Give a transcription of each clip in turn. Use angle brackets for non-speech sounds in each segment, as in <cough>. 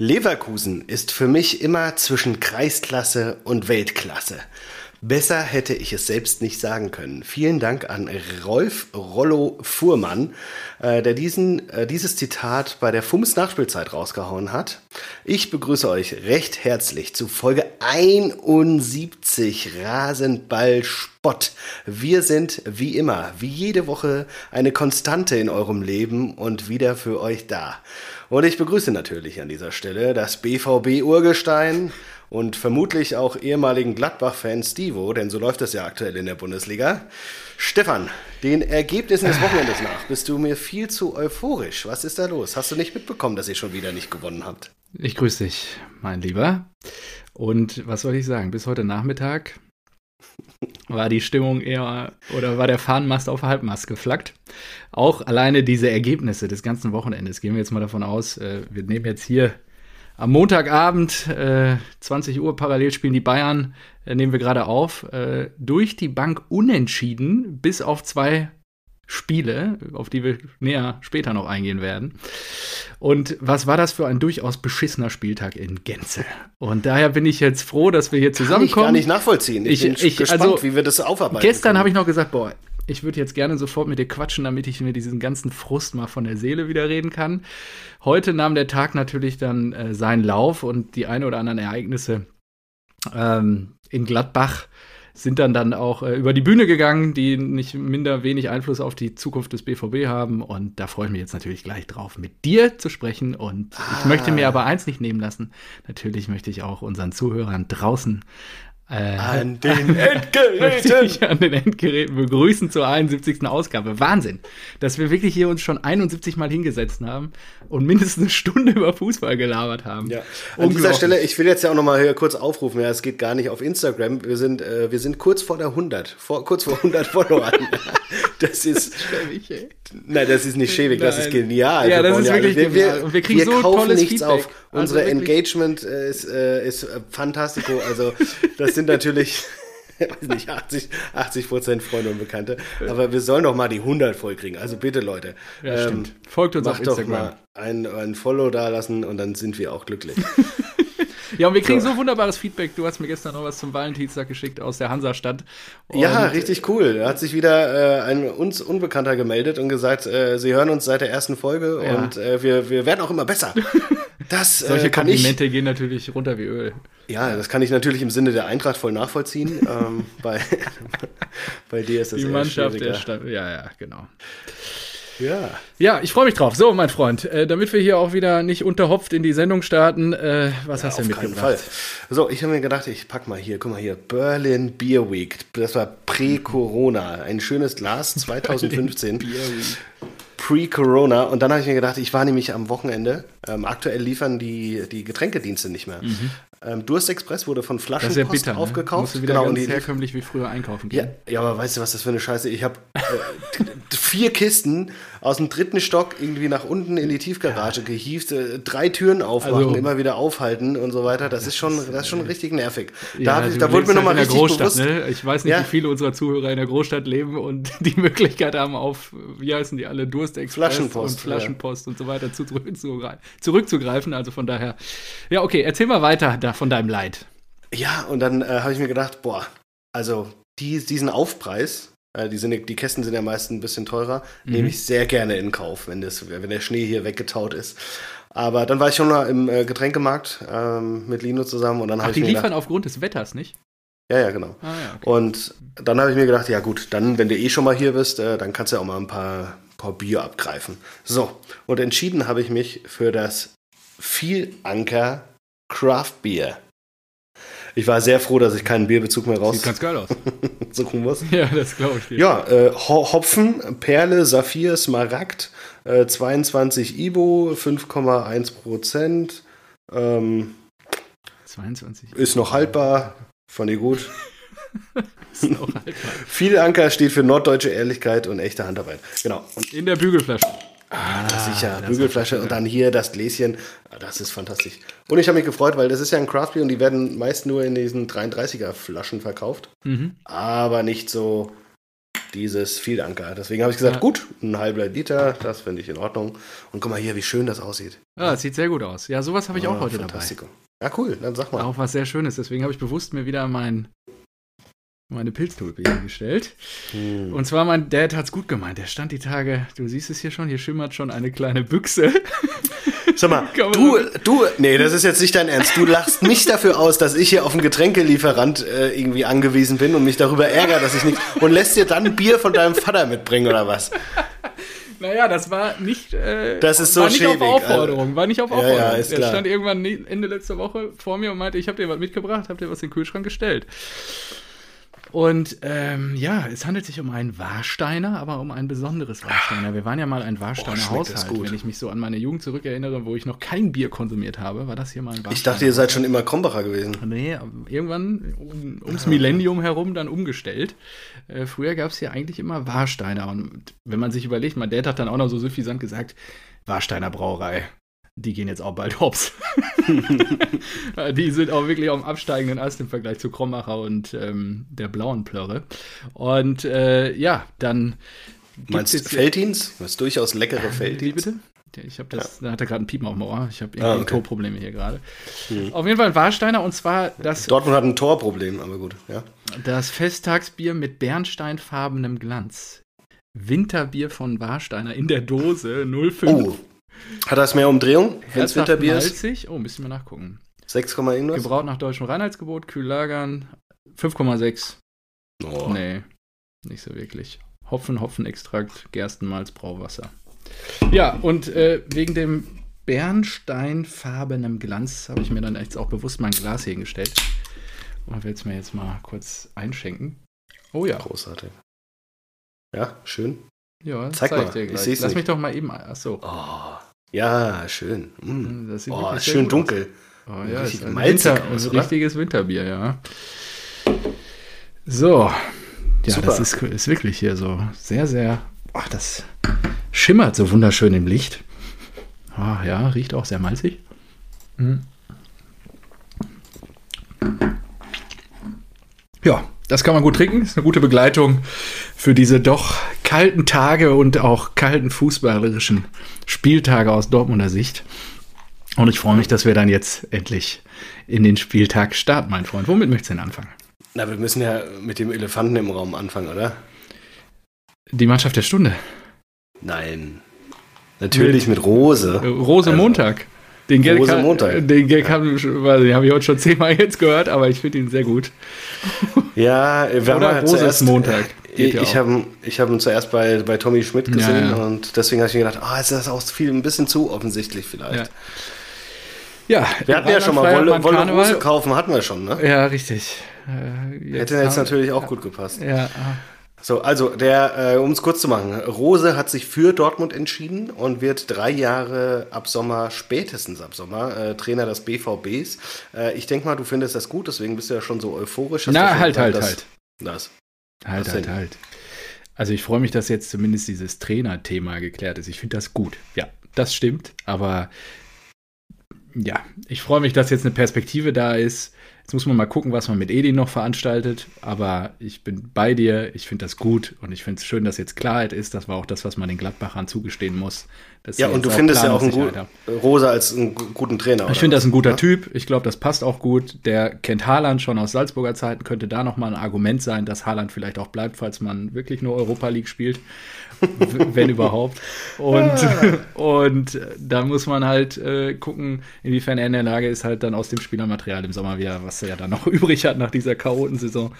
Leverkusen ist für mich immer zwischen Kreisklasse und Weltklasse. Besser hätte ich es selbst nicht sagen können. Vielen Dank an Rolf Rollo Fuhrmann, äh, der diesen, äh, dieses Zitat bei der FUMS Nachspielzeit rausgehauen hat. Ich begrüße euch recht herzlich zu Folge 71 Rasenball Spott. Wir sind wie immer, wie jede Woche, eine Konstante in eurem Leben und wieder für euch da. Und ich begrüße natürlich an dieser Stelle das BVB Urgestein und vermutlich auch ehemaligen Gladbach-Fan Stivo, denn so läuft es ja aktuell in der Bundesliga. Stefan, den Ergebnissen des Wochenendes nach bist du mir viel zu euphorisch. Was ist da los? Hast du nicht mitbekommen, dass ihr schon wieder nicht gewonnen habt? Ich grüße dich, mein Lieber. Und was soll ich sagen? Bis heute Nachmittag war die Stimmung eher oder war der Fahnenmast auf Halbmast geflaggt. Auch alleine diese Ergebnisse des ganzen Wochenendes, gehen wir jetzt mal davon aus, äh, wir nehmen jetzt hier am Montagabend, äh, 20 Uhr, parallel spielen die Bayern, äh, nehmen wir gerade auf, äh, durch die Bank unentschieden, bis auf zwei Spiele, auf die wir näher später noch eingehen werden. Und was war das für ein durchaus beschissener Spieltag in Gänze? Und daher bin ich jetzt froh, dass wir hier zusammenkommen. Kann ich gar nicht nachvollziehen. Ich, ich bin ich, gespannt, also, wie wir das aufarbeiten. Gestern habe ich noch gesagt, boah, ich würde jetzt gerne sofort mit dir quatschen, damit ich mir diesen ganzen Frust mal von der Seele wieder reden kann. Heute nahm der Tag natürlich dann äh, seinen Lauf und die ein oder anderen Ereignisse ähm, in Gladbach sind dann dann auch äh, über die Bühne gegangen, die nicht minder wenig Einfluss auf die Zukunft des BVB haben. Und da freue ich mich jetzt natürlich gleich drauf, mit dir zu sprechen. Und ah. ich möchte mir aber eins nicht nehmen lassen. Natürlich möchte ich auch unseren Zuhörern draußen äh, an den <laughs> Endgeräten. <laughs> an den Endgeräten begrüßen zur 71. Ausgabe. Wahnsinn, dass wir wirklich hier uns schon 71 Mal hingesetzt haben und mindestens eine Stunde <laughs> über Fußball gelabert haben. Ja. An dieser Stelle, ich will jetzt ja auch noch mal hier kurz aufrufen, ja, es geht gar nicht auf Instagram. Wir sind, äh, wir sind kurz vor der 100, vor, kurz vor 100 Followern. das ist, schäbig, ey. Nein, das ist nicht schäbig, das ist genial. Ja, das ist wirklich wir. Und wir kriegen wir so kaufen nichts Feedback. auf. Also Unsere Engagement äh, ist, äh, ist fantastico. Also das sind natürlich <laughs> weiß nicht, 80, Prozent Freunde und Bekannte. Aber wir sollen doch mal die 100 voll kriegen. Also bitte, Leute. Ja, ähm, stimmt. Folgt uns auf Instagram. Doch mal ein, ein Follow da lassen und dann sind wir auch glücklich. <laughs> Ja, und wir kriegen so. so. wunderbares Feedback. Du hast mir gestern noch was zum Valentinstag geschickt aus der Hansastadt. Und ja, richtig cool. Da hat sich wieder äh, ein uns Unbekannter gemeldet und gesagt, äh, sie hören uns seit der ersten Folge ja. und äh, wir, wir werden auch immer besser. <laughs> Das, Solche äh, Komplimente ich, gehen natürlich runter wie Öl. Ja, das kann ich natürlich im Sinne der Eintracht voll nachvollziehen. <laughs> ähm, bei, <laughs> bei dir ist das Die Mannschaft der Stadt. Ja, ja, genau. Ja. Ja, ich freue mich drauf. So, mein Freund, äh, damit wir hier auch wieder nicht unterhopft in die Sendung starten, äh, was ja, hast du denn mitgebracht? Fall. So, ich habe mir gedacht, ich pack mal hier, guck mal hier, Berlin Beer Week. Das war pre-Corona. Ein schönes Glas <laughs> 2015. Beer Week pre-Corona. Und dann habe ich mir gedacht, ich war nämlich am Wochenende. Ähm, aktuell liefern die, die Getränkedienste nicht mehr. Mhm. Ähm, Durstexpress wurde von Flaschenpost das ist ja bitter, ne? aufgekauft. Ne? Musst du wieder genau, ganz die, herkömmlich wie früher einkaufen gehen. Ja, ja, aber weißt du, was das für eine Scheiße? Ich habe äh, <laughs> vier Kisten aus dem dritten Stock irgendwie nach unten in die Tiefgarage ja. gehievt, äh, drei Türen aufmachen, also, immer wieder aufhalten und so weiter. Das ist schon, das ist schon richtig nervig. Ja, da, da wurde mir nochmal halt richtig Großstadt, bewusst. Ne? Ich weiß nicht, ja. wie viele unserer Zuhörer in der Großstadt leben und <laughs> die Möglichkeit haben, auf, wie heißen die alle, Durstexpress Flaschenpost, und Flaschenpost und so weiter zurückzugreifen. Also von daher, ja, okay, erzähl mal weiter da von deinem Leid. Ja, und dann äh, habe ich mir gedacht, boah, also die, diesen Aufpreis, äh, die, sind, die Kästen sind ja meist ein bisschen teurer, mhm. nehme ich sehr gerne in Kauf, wenn, das, wenn der Schnee hier weggetaut ist. Aber dann war ich schon mal im äh, Getränkemarkt ähm, mit Lino zusammen und dann habe ich die liefern gedacht, aufgrund des Wetters, nicht? Ja, ja, genau. Ah, ja, okay. Und dann habe ich mir gedacht, ja gut, dann, wenn du eh schon mal hier bist, äh, dann kannst du ja auch mal ein paar, paar Bier abgreifen. So, und entschieden habe ich mich für das Vielanker Craft Beer. Ich war sehr froh, dass ich keinen Bierbezug mehr raus. Sieht ganz geil aus. <laughs> suchen muss. Ja, das glaube ich dir. Ja, äh, Hopfen, Perle, Saphir, Smaragd, äh, 22 Ibo, 5,1 Prozent. Ähm, 22. Ist noch haltbar. Fand ich gut. <laughs> ist noch haltbar. <laughs> Viel Anker steht für norddeutsche Ehrlichkeit und echte Handarbeit. Genau. Und in der Bügelflasche. Ah, ah sicher. Bügelflasche und dann hier das Gläschen. Ah, das ist fantastisch. Und ich habe mich gefreut, weil das ist ja ein Craft Beer und die werden meist nur in diesen 33er Flaschen verkauft. Mhm. Aber nicht so dieses Vielanker. Deswegen habe ich gesagt, ja. gut, ein halber Liter, das finde ich in Ordnung. Und guck mal hier, wie schön das aussieht. Ja, das sieht sehr gut aus. Ja, sowas habe ich oh, auch heute dabei. Ja, cool, dann sag mal. Auch was sehr Schönes. Deswegen habe ich bewusst mir wieder mein meine Pilztulpe hier gestellt. Hm. Und zwar, mein Dad hat es gut gemeint. Der stand die Tage, du siehst es hier schon, hier schimmert schon eine kleine Büchse. Sag mal, <laughs> du, du, nee, das ist jetzt nicht dein Ernst. Du lachst mich dafür aus, dass ich hier auf einen Getränkelieferant äh, irgendwie angewiesen bin und mich darüber ärgere, dass ich nicht. Und lässt dir dann Bier von deinem Vater mitbringen oder was? <laughs> Naja, das war nicht, äh, das ist so war nicht schäbig, auf Aufforderung, war nicht auf Aufforderung. Ja, ja, ist er stand irgendwann Ende letzter Woche vor mir und meinte, ich habe dir was mitgebracht, habe dir was in den Kühlschrank gestellt. Und ähm, ja, es handelt sich um einen Warsteiner, aber um ein besonderes Warsteiner. Wir waren ja mal ein Warsteiner Boah, Haushalt. Wenn ich mich so an meine Jugend zurückerinnere, wo ich noch kein Bier konsumiert habe, war das hier mal ein Warsteiner. Ich dachte, ihr seid schon immer Krombacher gewesen. Nee, irgendwann um, ums Millennium herum dann umgestellt. Äh, früher gab es hier eigentlich immer Warsteiner. Und wenn man sich überlegt, mein Dad hat dann auch noch so suffisant gesagt, Warsteiner Brauerei die gehen jetzt auch bald hops. <laughs> die sind auch wirklich auf dem absteigenden Ast im Vergleich zu Krommacher und ähm, der blauen Plörre. Und äh, ja, dann. Meinst du Feldins? Das ist durchaus leckere Feldins. Wie bitte? Ich habe das, ja. da hat er gerade ein Piepen auf dem Ohr. Ich habe irgendwie ah, okay. Torprobleme hier gerade. Hm. Auf jeden Fall ein Warsteiner und zwar das. Dortmund hat ein Torproblem, aber gut, ja. Das Festtagsbier mit bernsteinfarbenem Glanz. Winterbier von Warsteiner in der Dose 05. Oh, hat das mehr Umdrehung, wenn es Winterbier ist? Oh, müssen wir nachgucken. 6, irgendwas? Gebraut nach deutschem Reinheitsgebot, kühl lagern. 5,6. Oh. Nee, nicht so wirklich. Hopfen, Hopfenextrakt, Gerstenmalz, Brauwasser. Ja, und äh, wegen dem bernsteinfarbenen Glanz habe ich mir dann jetzt auch bewusst mein Glas hingestellt. Und will es mir jetzt mal kurz einschenken. Oh ja. Großartig. Ja, schön. Ja, zeig, zeig mal. Ich Lass mich doch mal eben. Achso. Oh, ja, schön. Mm. Das sieht oh, schön dunkel. Oh, ja, Richtig ist ein, Winter, aus, ein richtiges Winterbier, ja. So. Ja, Super. das ist, ist wirklich hier so sehr, sehr. Ach, das schimmert so wunderschön im Licht. Oh, ja, riecht auch sehr malzig. Hm. Ja, das kann man gut trinken. Ist eine gute Begleitung für diese doch kalten Tage und auch kalten fußballerischen Spieltage aus Dortmunder Sicht. Und ich freue mich, dass wir dann jetzt endlich in den Spieltag starten, mein Freund. Womit möchtest du denn anfangen? Na, wir müssen ja mit dem Elefanten im Raum anfangen, oder? Die Mannschaft der Stunde. Nein. Natürlich mit, mit Rose. Rose also, Montag. Den Gag, Rose Montag. Den Gag ja. habe hab ich heute schon zehnmal jetzt gehört, aber ich finde ihn sehr gut. Ja, wir Oder haben Rose zuerst, Montag. ich ja habe hab ihn zuerst bei, bei Tommy Schmidt gesehen ja, und deswegen habe ich mir gedacht, ah, oh, ist das auch viel, ein bisschen zu offensichtlich vielleicht. Ja, wir hatten ja schon mal Wolle, Wolle Rose kaufen, hatten wir schon, ne? Ja, richtig. Äh, Hätte jetzt natürlich auch gut gepasst. Ja. So, also der, äh, um es kurz zu machen, Rose hat sich für Dortmund entschieden und wird drei Jahre ab Sommer, spätestens ab Sommer, äh, Trainer des BVBs. Äh, ich denke mal, du findest das gut, deswegen bist du ja schon so euphorisch. Na, halt, halt, halt. Das. Halt, Was halt, denn? halt. Also ich freue mich, dass jetzt zumindest dieses Trainerthema geklärt ist. Ich finde das gut. Ja, das stimmt. Aber ja, ich freue mich, dass jetzt eine Perspektive da ist. Jetzt muss man mal gucken, was man mit Edin noch veranstaltet. Aber ich bin bei dir. Ich finde das gut und ich finde es schön, dass jetzt Klarheit ist. Das war auch das, was man den Gladbachern zugestehen muss. Ja, und du findest ja auch einen gut, Rosa als einen guten Trainer. Ich finde das ein guter ja? Typ. Ich glaube, das passt auch gut. Der kennt Haaland schon aus Salzburger Zeiten. Könnte da nochmal ein Argument sein, dass Haaland vielleicht auch bleibt, falls man wirklich nur Europa League spielt. wenn <laughs> überhaupt. Und, und da muss man halt äh, gucken, inwiefern er in der Lage ist, halt dann aus dem Spielermaterial im Sommer wieder, was er ja dann noch <laughs> übrig hat nach dieser Chaotensaison,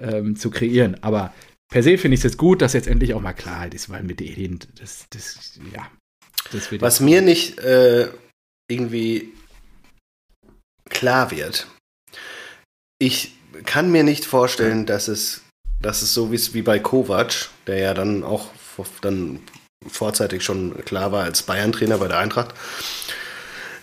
ähm, zu kreieren. Aber per se finde ich es jetzt gut, dass jetzt endlich auch mal Klarheit ist, weil mit Edin, das, das, ja. Was mir nicht äh, irgendwie klar wird, ich kann mir nicht vorstellen, dass es, dass es so ist wie bei Kovac, der ja dann auch dann vorzeitig schon klar war als Bayern-Trainer bei der Eintracht.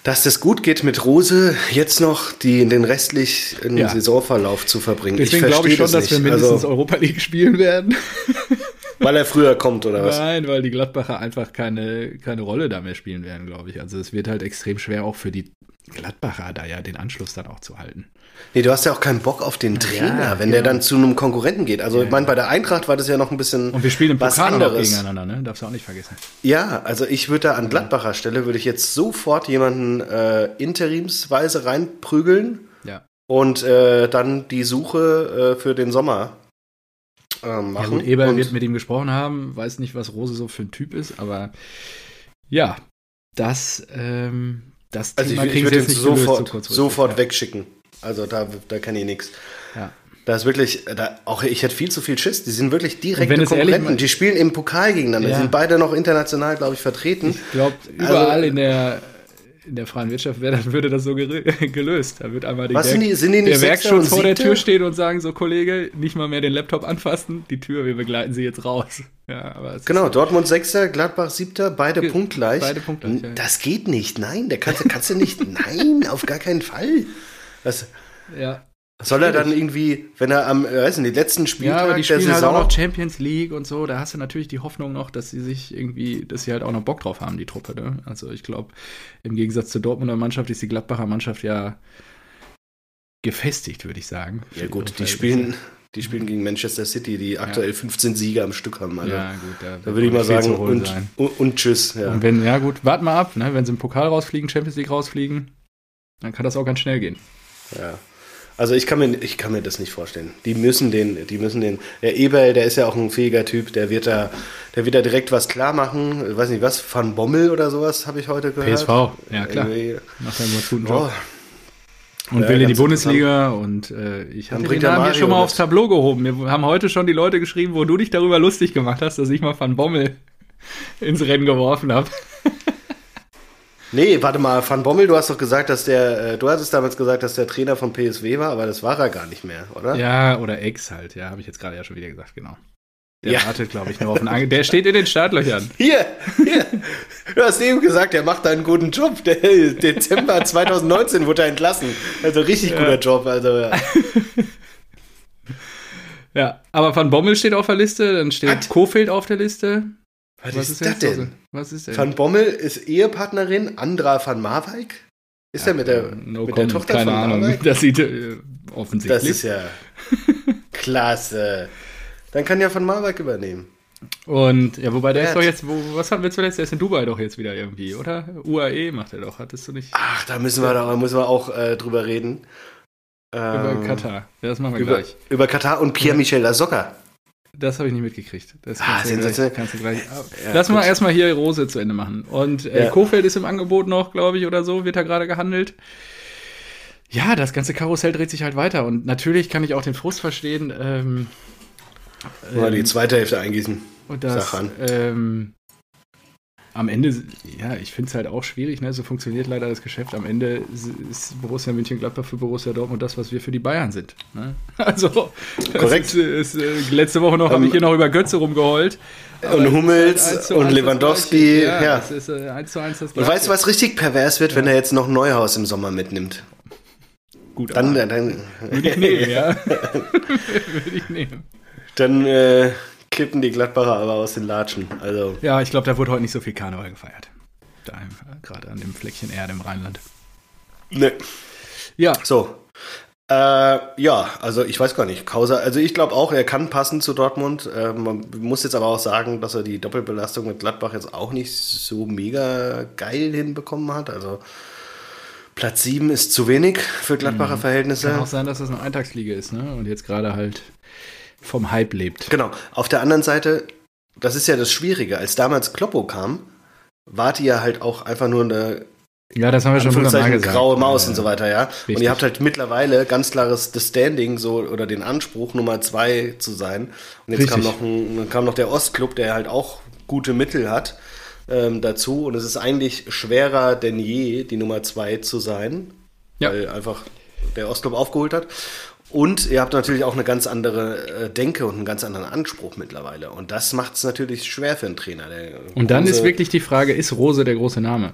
Dass das gut geht mit Rose, jetzt noch die, den restlichen ja. Saisonverlauf zu verbringen. Deswegen glaube ich schon, dass wir mindestens also, Europa League spielen werden. <laughs> Weil er früher kommt, oder was? Nein, weil die Gladbacher einfach keine, keine Rolle da mehr spielen werden, glaube ich. Also es wird halt extrem schwer auch für die Gladbacher da ja den Anschluss dann auch zu halten. Nee, du hast ja auch keinen Bock auf den Trainer, Ja, wenn der genau. dann zu einem Konkurrenten geht. Also Ja, ich meine, bei der Eintracht war das ja noch ein bisschen Und wir spielen im was Pokal anderes. gegeneinander, ne? Darfst du auch nicht vergessen. Ja, also ich würde da an Gladbacher Stelle, würde ich jetzt sofort jemanden äh, interimsweise reinprügeln Ja. und äh, dann die Suche äh, für den Sommer äh, Ja machen. gut, Eber und, wird mit ihm gesprochen haben, weiß nicht, was Rose so für ein Typ ist, aber ja, das, ähm, das also ich, Thema ich kriegen würde jetzt nicht gelöst, sofort, so sofort ja. wegschicken. Also da, da kann ich nichts. Ja. Da ist wirklich, da, auch ich hätte viel zu viel Schiss. Die sind wirklich direkte ehrlich Konkurrenten. mal- die spielen im Pokal gegeneinander. Ja. Die sind beide noch international, glaube ich, vertreten. Ich glaube, überall Also- in der in der freien Wirtschaft wäre, dann würde das so <laughs> gelöst. Da wird einmal die Was Werk- sind die- sind die der Werkschutz vor der? Tür stehen und sagen so, Kollege, nicht mal mehr den Laptop anfassen, die Tür, wir begleiten Sie jetzt raus. Ja, Genau, Dortmund Sechster, Gladbach Siebter, beide punktgleich. beide punktgleich, ja, ja. Das geht nicht, nein, der kannst, du- kannst du nicht, <laughs> nein, auf gar keinen Fall. Was, ist, ja. Soll er dann irgendwie, wenn er am, äh, weiß nicht, letzten Ja, Spieltag aber die der spielen halt Saison, auch noch Champions League und so. Da hast du natürlich die Hoffnung noch, dass sie sich irgendwie, dass sie halt auch noch Bock drauf haben, die Truppe. Ne? Also ich glaube, im Gegensatz zur Dortmunder Mannschaft ist die Gladbacher Mannschaft ja gefestigt, würde ich sagen. ja gut, ihre die spielen, die spielen gegen Manchester City, die aktuell 15 Siege am Stück haben. Also, Ja, gut, da, da würde ich mal sagen, und, und, und tschüss. Ja. Und wenn, ja gut, wart mal ab, ne? wenn sie im Pokal rausfliegen, Champions League rausfliegen, dann kann das auch ganz schnell gehen. Ja. Also ich kann mir, ich kann mir das nicht vorstellen. Die müssen den, die müssen den. Der Eberl, der ist ja auch ein fähiger Typ, der wird da, der wird da direkt was klar machen. Ich weiß nicht was, Van Bommel oder sowas habe ich heute gehört. PSV, ja klar. Irgendwie, Macht einen guten Oh, Job. Und Ja, will in die Bundesliga und äh, ich hatte den Namen hier Mario schon mal mit. aufs Tableau gehoben. Wir haben heute schon die Leute geschrieben, wo du dich darüber lustig gemacht hast, dass ich mal Van Bommel <laughs> ins Rennen geworfen habe. Nee, warte mal, Van Bommel, du hast doch gesagt, dass der, äh, du hattest damals gesagt, dass der Trainer von PSW war, aber das war er gar nicht mehr, oder? Ja, oder Ex halt, ja, habe ich jetzt gerade ja schon wieder gesagt, genau. Der Ja. wartet, glaube ich, nur auf einen Ange Der steht in den Startlöchern. <laughs> Hier, hier. Du hast eben gesagt, er macht einen guten Job. Der Dezember <laughs> 2019 wurde er entlassen. Also richtig guter Job. Also ja. <laughs> Ja, aber Van Bommel steht auf der Liste, dann steht Was? Kofeld auf der Liste. Was, ist das jetzt denn? los? Was ist denn? Van Bommel ist Ehepartnerin Andra van Marwijk. Ist er mit der, no mit der Tochter keine von Ahnung. Marwijk? <laughs> Das sieht äh, offensichtlich. Das ist ja klasse. Dann kann ja van Marwijk übernehmen. Und ja, wobei der ist Wert. doch jetzt, wo, was hatten wir zuletzt? Der ist in Dubai doch jetzt wieder irgendwie, oder? UAE macht er doch, hattest du nicht? Ach, da müssen wir, da müssen wir auch äh, drüber reden. Über Ähm, Katar. Ja, das machen wir Über, gleich. über Katar und Pierre-Michel Lasocca. Das habe ich nicht mitgekriegt. Das Ah, sensationell. kannst du gleich. Ja, Lass mal gut. erstmal hier Rose zu Ende machen. Und äh, Ja. Kofeld ist im Angebot noch, glaube ich, oder so, wird da gerade gehandelt. Ja, das ganze Karussell dreht sich halt weiter. Und natürlich kann ich auch den Frust verstehen. Ähm, Mal die ähm, zweite Hälfte eingießen. Und das ähm, am Ende, ja, ich finde es halt auch schwierig, ne? So funktioniert leider das Geschäft. Am Ende ist Borussia Mönchengladbach für Borussia Dortmund das, was wir für die Bayern sind. Ne? <laughs> Also, Korrekt. Ist, ist, äh, letzte Woche noch habe Ähm, ich hier noch über Götze rumgeheult. Und Hummels halt und Lewandowski, ja. Ja, das ist äh, eins zu eins das Und weißt du, was richtig pervers wird, wenn er jetzt noch Neuhaus im Sommer mitnimmt? Gut, Dann, aber dann, würde ich nehmen, ja. <laughs> würde ich nehmen. dann äh, klippen die Gladbacher aber aus den Latschen. Also, Ja, ich glaube, da wurde heute nicht so viel Karneval gefeiert. Da, gerade an dem Fleckchen Erde im Rheinland. ne. Ja, So. Äh, ja, also ich weiß gar nicht. Kausa, also ich glaube auch, er kann passen zu Dortmund. Äh, man muss jetzt aber auch sagen, dass er die Doppelbelastung mit Gladbach jetzt auch nicht so mega geil hinbekommen hat. Also Platz 7 ist zu wenig für Gladbacher Verhältnisse. Kann auch sein, dass das eine Eintagsliga ist, ne? Und jetzt gerade halt vom Hype lebt. Genau. Auf der anderen Seite, das ist ja das Schwierige. Als damals Kloppo kam, war die ja halt auch einfach nur eine Ja, das haben wir schon Anführungszeichen gesagt. graue Maus Ja, und so weiter, ja. Und Richtig. ihr habt halt mittlerweile ganz klares das Standing so oder den Anspruch, Nummer zwei zu sein. Und jetzt kam noch, ein, dann kam noch der Ostclub, der halt auch gute Mittel hat ähm, dazu. Und es ist eigentlich schwerer denn je, die Nummer zwei zu sein, Ja. weil einfach der Ostclub aufgeholt hat. Und ihr habt natürlich auch eine ganz andere äh, Denke und einen ganz anderen Anspruch mittlerweile. Und das macht es natürlich schwer für einen Trainer. Und dann ist wirklich die Frage, ist Rose der große Name?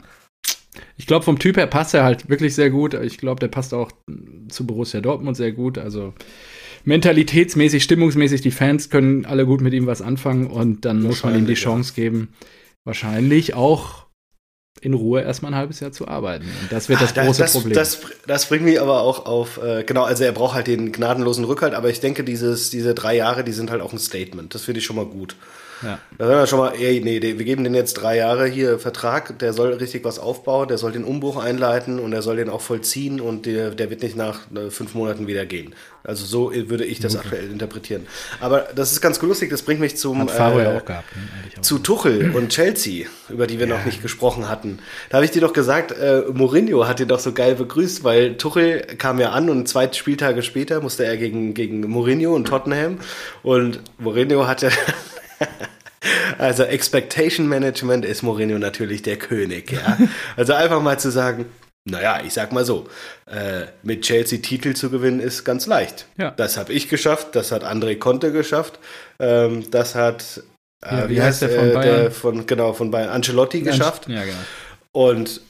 Ich glaube, vom Typ her passt er halt wirklich sehr gut. Ich glaube, der passt auch zu Borussia Dortmund sehr gut. Also mentalitätsmäßig, stimmungsmäßig, die Fans können alle gut mit ihm was anfangen und dann muss man ihm die Chance geben, wahrscheinlich auch in Ruhe erstmal ein halbes Jahr zu arbeiten. Und das wird das ah, große das, Problem. Das, das, bringt mich aber auch auf, äh, genau, also er braucht halt den gnadenlosen Rückhalt, aber ich denke, dieses, diese drei Jahre, die sind halt auch ein Statement. Das finde ich schon mal gut. Ja. Da sind wir schon mal, ey, nee, wir geben den jetzt drei Jahre hier Vertrag, der soll richtig was aufbauen, der soll den Umbruch einleiten und er soll den auch vollziehen und der, der wird nicht nach äh, fünf Monaten wieder gehen. Also so würde ich das okay. aktuell interpretieren. Aber das ist ganz lustig, das bringt mich zum äh, gehabt, ne? zu Tuchel und Chelsea, über die wir ja. noch nicht gesprochen hatten. Da habe ich dir doch gesagt, äh, Mourinho hat ihn doch so geil begrüßt, weil Tuchel kam ja an und zwei Spieltage später musste er gegen, gegen Mourinho und Tottenham und Mourinho hat ja <laughs> Also Expectation Management ist Mourinho natürlich der König, ja. <laughs> Also einfach mal zu sagen, naja, ich sag mal so, äh, mit Chelsea Titel zu gewinnen ist ganz leicht. Ja. Das habe ich geschafft, das hat André Conte geschafft, ähm, das hat äh, ja, wie, wie, heißt der von Bayern? Der von, genau, von Bayern Ancelotti geschafft. Ja, genau. Und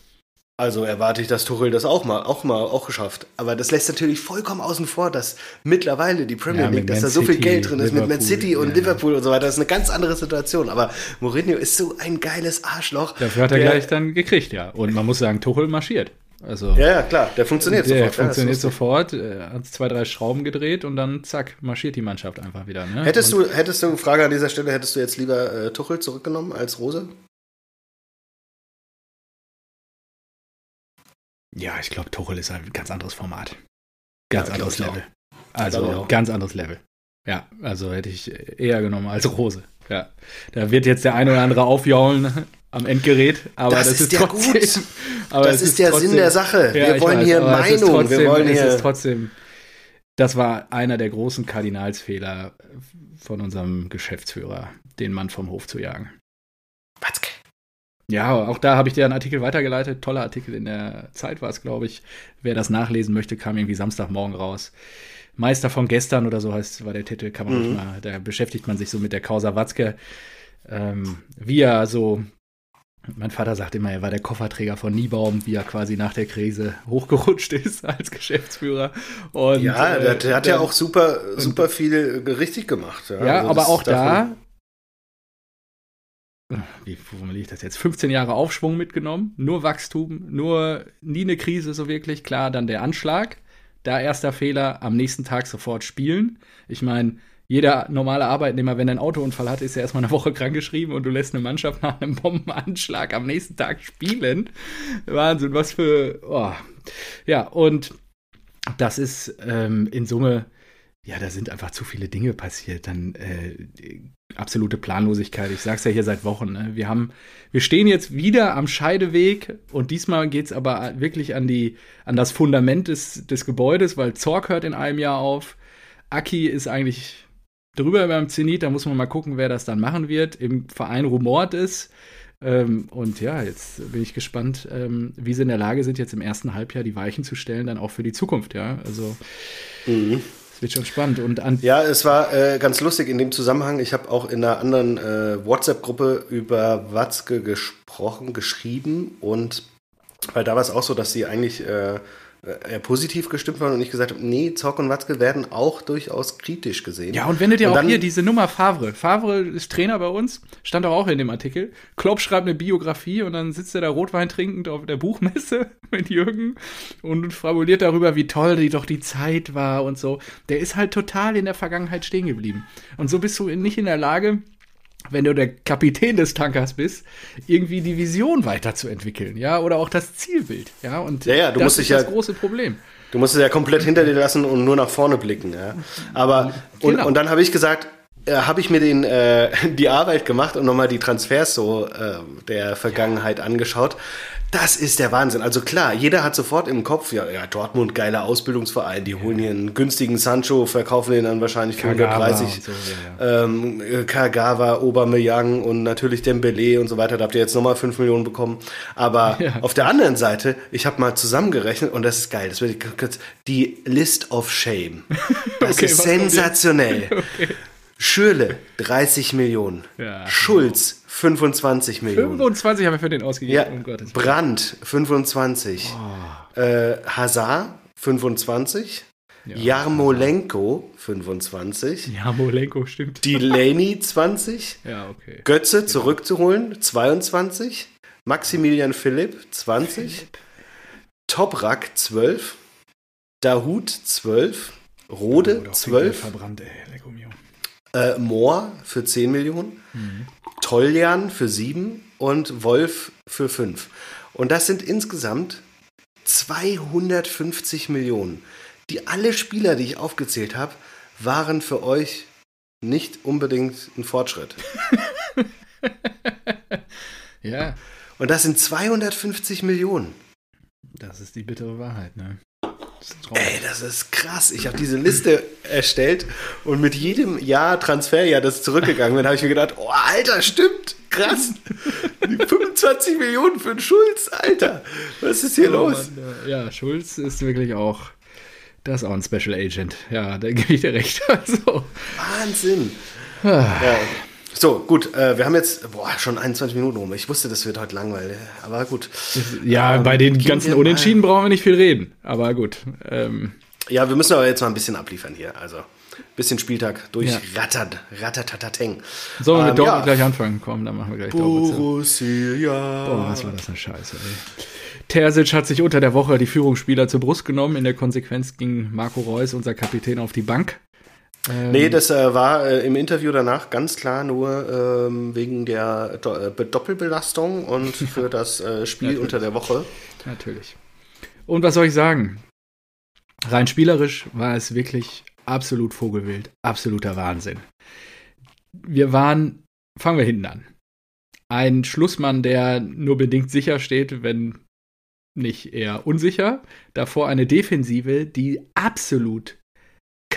also erwarte ich, dass Tuchel das auch mal, auch mal, auch geschafft. Aber das lässt natürlich vollkommen außen vor, dass mittlerweile die Premier ja, League, dass da so viel Geld drin ist Liverpool, mit Man City und ja, Liverpool und so weiter. Das ist eine ganz andere Situation. Aber Mourinho ist so ein geiles Arschloch. Dafür hat er gleich dann gekriegt, ja. Und man muss sagen, Tuchel marschiert. Also, ja, ja, klar, der funktioniert der sofort. Der funktioniert sofort, hat zwei, drei Schrauben gedreht und dann zack, marschiert die Mannschaft einfach wieder. Ne? Hättest und du, hättest du, Frage an dieser Stelle, hättest du jetzt lieber äh, Tuchel zurückgenommen als Rose? Ja, ich glaube, Tuchel ist ein ganz anderes Format. Ganz ja, anderes Level. Also ganz anderes Level. Ja, also hätte ich eher genommen als Rose. Ja, da wird jetzt der eine oder andere aufjaulen <laughs> am Endgerät, aber das, das ist, ist ja trotzdem, gut. <laughs> Aber das ist der trotzdem, Sinn der Sache. Wir ja, wollen weiß, hier Meinung. Trotzdem, wir wollen hier. Ist trotzdem. Das war einer der großen Kardinalsfehler von unserem Geschäftsführer, den Mann vom Hof zu jagen. Watzke. Ja, auch da habe ich dir einen Artikel weitergeleitet. Toller Artikel in der Zeit war es, glaube ich. Wer das nachlesen möchte, kam irgendwie Samstagmorgen raus. Meister von gestern oder so heißt, war der Titel, kann man mhm. mal, da beschäftigt man sich so mit der Causa Watzke. Ähm, wie er so, mein Vater sagt immer, er war der Kofferträger von Niebaum, wie er quasi nach der Krise hochgerutscht <laughs> ist als Geschäftsführer. Und, ja, der, der äh, hat ja auch super, super viel richtig gemacht. Ja, ja also aber auch da wie formuliere ich das jetzt, 15 Jahre Aufschwung mitgenommen, nur Wachstum, nur nie eine Krise so wirklich. Klar, dann der Anschlag, da erster Fehler, am nächsten Tag sofort spielen. Ich meine, jeder normale Arbeitnehmer, wenn er einen Autounfall hat, ist ja erstmal eine Woche krankgeschrieben und du lässt eine Mannschaft nach einem Bombenanschlag am nächsten Tag spielen. Wahnsinn, was für. Oh. Ja, und das ist ähm, in Summe ja, da sind einfach zu viele Dinge passiert. Dann äh, absolute Planlosigkeit. Ich sag's ja hier seit Wochen. Ne? Wir haben, wir stehen jetzt wieder am Scheideweg und diesmal geht's aber wirklich an die, an das Fundament des, des Gebäudes, weil Zorg hört in einem Jahr auf. Aki ist eigentlich drüber beim Zenit. Da muss man mal gucken, wer das dann machen wird. Im Verein rumort es. Ähm, und ja, jetzt bin ich gespannt, ähm, wie sie in der Lage sind, jetzt im ersten Halbjahr die Weichen zu stellen, dann auch für die Zukunft. Ja, also. Mhm. Das wird schon spannend. Und ja, es war äh, ganz lustig in dem Zusammenhang. Ich habe auch in einer anderen äh, WhatsApp-Gruppe über Watzke gesprochen, geschrieben und weil da war es auch so, dass sie eigentlich äh, äh, eher positiv gestimmt waren und ich gesagt habe, nee, Zock und Watzke werden auch durchaus kritisch gesehen. Ja, und wenn du dir und auch hier diese Nummer Favre, Favre ist Trainer bei uns, stand doch auch in dem Artikel. Klopp schreibt eine Biografie und dann sitzt er da Rotwein trinkend auf der Buchmesse <laughs> mit Jürgen und fabuliert darüber, wie toll die doch die Zeit war und so. Der ist halt total in der Vergangenheit stehen geblieben. Und so bist du nicht in der Lage, wenn du der Kapitän des Tankers bist, irgendwie die Vision weiterzuentwickeln, ja, oder auch das Zielbild, ja, und ja, ja, du das musst ist das ja, große Problem. Du musst es ja komplett hinter dir lassen und nur nach vorne blicken, ja. Aber genau. und, und dann habe ich gesagt, äh, habe ich mir den äh, <laughs> die Arbeit gemacht und nochmal die Transfers so äh, der Vergangenheit ja. angeschaut. Das ist der Wahnsinn. Also klar, jeder hat sofort im Kopf, ja, ja Dortmund, geiler Ausbildungsverein, die holen hier einen günstigen Sancho, verkaufen den dann wahrscheinlich für 130. So, ja. ähm, Kagawa, Aubameyang und natürlich Dembele und so weiter. Da habt ihr jetzt nochmal 5 Millionen bekommen. Aber <laughs> ja. auf der anderen Seite, ich habe mal zusammengerechnet und das ist geil. Das wird die List of Shame. <laughs> Das okay, ist sensationell. <laughs> Okay. Schürle 30 Millionen. Ja, Schulz 25 Millionen. 25 haben wir für den ausgegeben. Ja, um Brandt 25. Oh. Äh, Hazard 25. Ja. Jarmolenko 25. Jarmolenko, stimmt. Delaney 20. Ja, okay. Götze zurückzuholen 22. Maximilian Philipp 20. Toprak 12. Dahut 12. Rode auch 12. Verbrannt, ey. Lecco mio. Äh, Mohr für 10 Millionen. Toljan für 7 und Wolf für 5. Und das sind insgesamt 250 Millionen. Die alle Spieler, die ich aufgezählt habe, waren für euch nicht unbedingt ein Fortschritt. <laughs> Ja, Und das sind 250 Millionen. das ist die bittere Wahrheit, ne? Das. Ey, das ist krass. Ich habe diese Liste erstellt und mit jedem Jahr Transferjahr, das zurückgegangen bin, habe ich mir gedacht, oh, Alter, stimmt, krass. Die 25 Millionen für den Schulz, Alter. Was ist hier Oh, los? Mann, ja. ja, Schulz ist wirklich auch. Das ist auch ein Special Agent. Ja, da gebe ich dir recht. <laughs> Also, Wahnsinn. ah, Ja. So, gut, äh, wir haben jetzt boah, schon 21 Minuten rum. Ich wusste, das wird heute langweilig, aber gut. ja, Ähm, bei den ganzen mal- Unentschieden brauchen wir nicht viel reden. Aber gut. Ähm, Ja, wir müssen aber jetzt mal ein bisschen abliefern hier. Also, bisschen Spieltag Ja. durchrattert, rattatatateng. sollen wir mit Ähm, Dortmund ja. gleich anfangen? Komm, dann machen wir gleich Dortmund. Borussia. Boah, was war das eine Scheiße, ey. Terzic hat sich unter der Woche die Führungsspieler zur Brust genommen. In der Konsequenz ging Marco Reus, unser Kapitän, auf die Bank. Ähm, Nee, das äh, war äh, im Interview danach ganz klar nur ähm, wegen der Do äh, Doppelbelastung und <laughs> für das äh, Spiel Natürlich. unter der Woche. Natürlich. Und was soll ich sagen? Rein spielerisch war es wirklich absolut Vogelwild, absoluter Wahnsinn. Wir waren, fangen wir hinten an. Ein Schlussmann, der nur bedingt sicher steht, wenn nicht eher unsicher. Davor eine Defensive, die absolut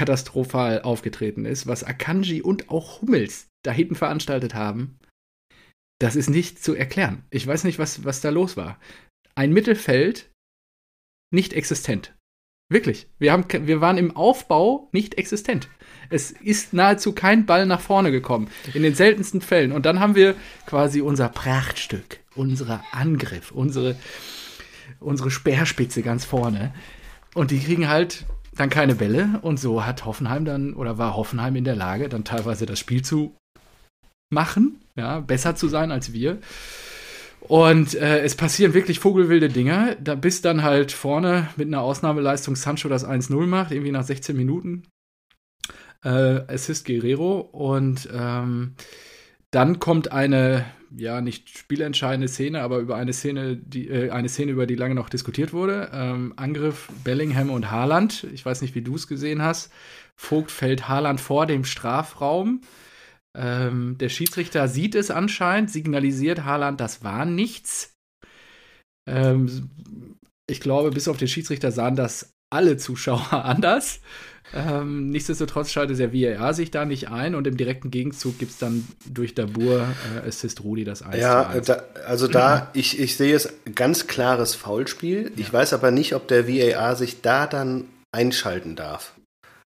katastrophal aufgetreten ist, was Akanji und auch Hummels da hinten veranstaltet haben. Das ist nicht zu erklären. Ich weiß nicht, was, was da los war ein Mittelfeld nicht existent. Wirklich. Wir, haben, wir waren im Aufbau nicht existent. Es ist nahezu kein Ball nach vorne gekommen. In den seltensten Fällen. Und dann haben wir quasi unser Prachtstück, unser Angriff, unsere, unsere Speerspitze ganz vorne. Und die kriegen halt dann keine Bälle. Und so hat Hoffenheim dann, oder war Hoffenheim in der Lage, dann teilweise das Spiel zu machen, ja, besser zu sein als wir. Und äh, es passieren wirklich vogelwilde Dinge, da, bis dann halt vorne mit einer Ausnahmeleistung Sancho das 1-0 macht, irgendwie nach 16 Minuten. Äh, Assist Guerrero. Und ähm, dann kommt eine, ja, nicht spielentscheidende Szene, aber über eine Szene, die, äh, eine Szene, über die lange noch diskutiert wurde. Ähm, Angriff Bellingham und Haaland. Ich weiß nicht, wie du es gesehen hast. Vogt fällt Haaland vor dem Strafraum. Ähm, der Schiedsrichter sieht es anscheinend, signalisiert Haaland, das war nichts. Ähm, ich glaube, bis auf den Schiedsrichter sahen das alle Zuschauer <laughs> anders. Ähm, nichtsdestotrotz schaltet der VAR sich da nicht ein und im direkten Gegenzug gibt es dann durch Dabur äh, Assist Rudi das 1 Ja, zu 1. da, also da, <clears throat> ich, ich sehe es ganz klares Foulspiel. Ich weiß aber nicht, ob der VAR sich da dann einschalten darf.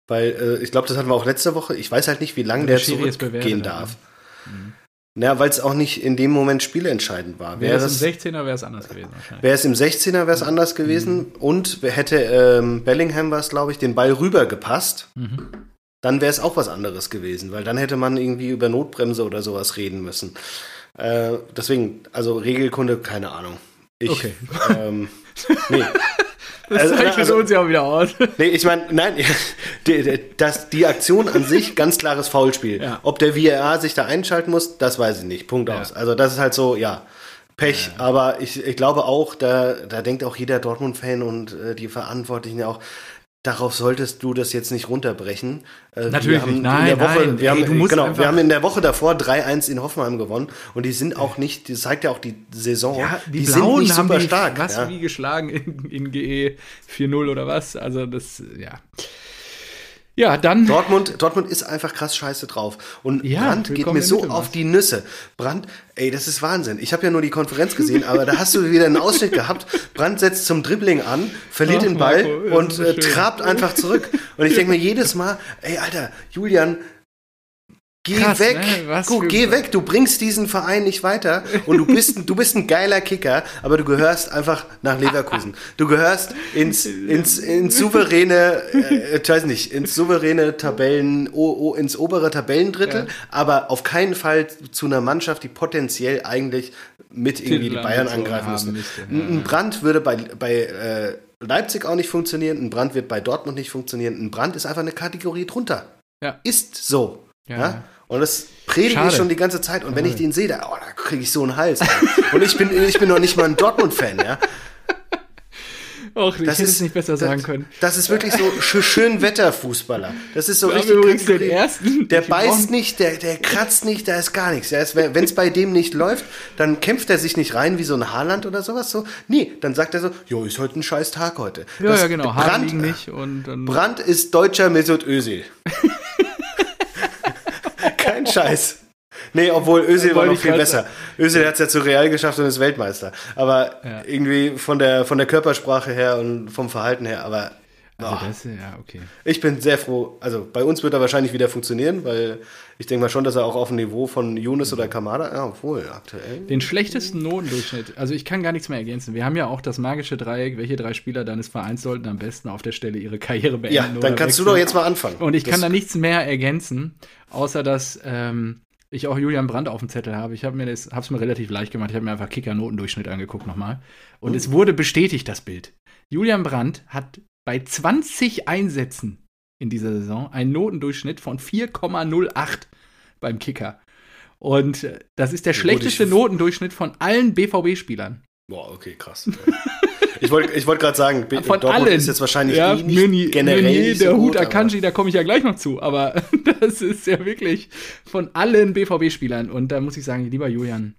Weil äh, ich glaube, das hatten wir auch letzte Woche. Ich weiß halt nicht, wie lange Der der zurückgehen darf. Mhm. Ja, weil es auch nicht in dem Moment spielentscheidend war. Wäre es im 16er, wäre es anders gewesen wäre es im 16er, wäre es anders gewesen. Und hätte ähm, Bellingham was, glaube ich, den Ball rüber gepasst, Mhm. dann wäre es auch was anderes gewesen. Weil dann hätte man irgendwie über Notbremse oder sowas reden müssen. Äh, deswegen, also Regelkunde, keine Ahnung. Ich, Okay. Ähm, nee. <laughs> Das Also, zeichnet also- uns ja auch wieder aus. Nee, ich meine, nein, <laughs> die, die, das, die Aktion an sich, ganz klares Foulspiel. Ja. Ob der VAR sich da einschalten muss, das weiß ich nicht. Punkt Ja. aus. Also das ist halt so, ja, Pech. Aber ich, ich glaube auch, da, da denkt auch jeder Dortmund-Fan und äh, die Verantwortlichen ja auch, darauf solltest du das jetzt nicht runterbrechen. Äh, Natürlich wir haben nicht. in Nein, der Woche, nein. Wir, haben, genau, wir haben in der Woche davor 3-1 in Hoffenheim gewonnen und die sind auch nicht, das zeigt ja auch die Saison, Ja, die, die sind Blauen nicht haben super die stark. was ja. wie geschlagen in, in GE 4-0 oder was. Also das, ja. Ja, dann. Dortmund, Dortmund ist einfach krass scheiße drauf. Und Ja, Brandt geht mir so Mittelmaß. auf die Nüsse. Brandt, ey, das ist Wahnsinn. Ich habe ja nur die Konferenz gesehen, aber da hast du wieder einen Ausschnitt <laughs> gehabt. Brandt setzt zum Dribbling an, verliert Ach, den Ball Marco, und äh, trabt einfach zurück. Und ich denke mir jedes Mal, ey, Alter, Julian, Geh Krass, weg, ne? Guck, geh weg, du bringst diesen Verein nicht weiter und du bist, du bist ein geiler Kicker, aber du gehörst einfach nach Leverkusen. Du gehörst ins, ins, ins souveräne, äh, ich weiß nicht, ins souveräne Tabellen, o, o, ins obere Tabellendrittel, Ja. aber auf keinen Fall zu einer Mannschaft, die potenziell eigentlich mit irgendwie die Bayern angreifen Ein, ein Brand würde bei, bei äh, Leipzig auch nicht funktionieren, ein Brand wird bei Dortmund nicht funktionieren, ein Brand ist einfach eine Kategorie drunter. Ja. Ist so. Ja. Ja. Und das predige Schade. ich schon die ganze Zeit. Und wenn ich den sehe, da, oh, da kriege ich so einen Hals. Und ich bin, ich bin noch nicht mal ein Dortmund-Fan, ja. Och, ich Das hätte ist es nicht besser sagen das, können. Das ist wirklich so sch schön Wetterfußballer. Das ist so Wir richtig. übrigens den ersten. Der beißt nicht, der, der kratzt nicht, da ist gar nichts. Wenn es bei dem nicht läuft, dann kämpft er sich nicht rein wie so ein Haaland oder sowas. So. Nee, dann sagt er so, jo, ist heute ein scheiß Tag heute. Ja, Das ja, genau. Brand, nicht und dann. Brandt ist deutscher Mesut Özil. <laughs> Scheiß. Nee, obwohl Özil war noch viel besser. Özil hat es ja zu Real geschafft und ist Weltmeister. Aber Ja. irgendwie von der, von der Körpersprache her und vom Verhalten her, aber Also das, ja, okay. ich bin sehr froh. Also bei uns wird er wahrscheinlich wieder funktionieren, weil ich denke mal schon, dass er auch auf dem Niveau von Yunus oder Kamada, ja, obwohl aktuell. Den schlechtesten Notendurchschnitt, also ich kann gar nichts mehr ergänzen. Wir haben ja auch das magische Dreieck, welche drei Spieler deines Vereins sollten am besten auf der Stelle ihre Karriere beenden. Ja, dann kannst du wechseln. doch jetzt mal anfangen. Und ich Das- kann da nichts mehr ergänzen, außer dass ähm, ich auch Julian Brandt auf dem Zettel habe. Ich habe mir das, hab's mir relativ leicht gemacht. Ich habe mir einfach Kicker-Notendurchschnitt angeguckt nochmal. Und Oh. es wurde bestätigt, das Bild. Julian Brandt hat bei 20 Einsätzen in dieser Saison einen Notendurchschnitt von 4,08 beim Kicker. Und äh, das ist der Ja, schlechteste Notendurchschnitt von allen BVB-Spielern. Boah, okay, krass. Ich wollte ich wollt gerade sagen, B- Von Dortmund allen. ist jetzt wahrscheinlich ja, eh nicht Meunier, generell Meunier, nicht so der Hut Akanji, da komme ich ja gleich noch zu. Aber <laughs> das ist ja wirklich von allen BVB-Spielern. Und da muss ich sagen, lieber Julian,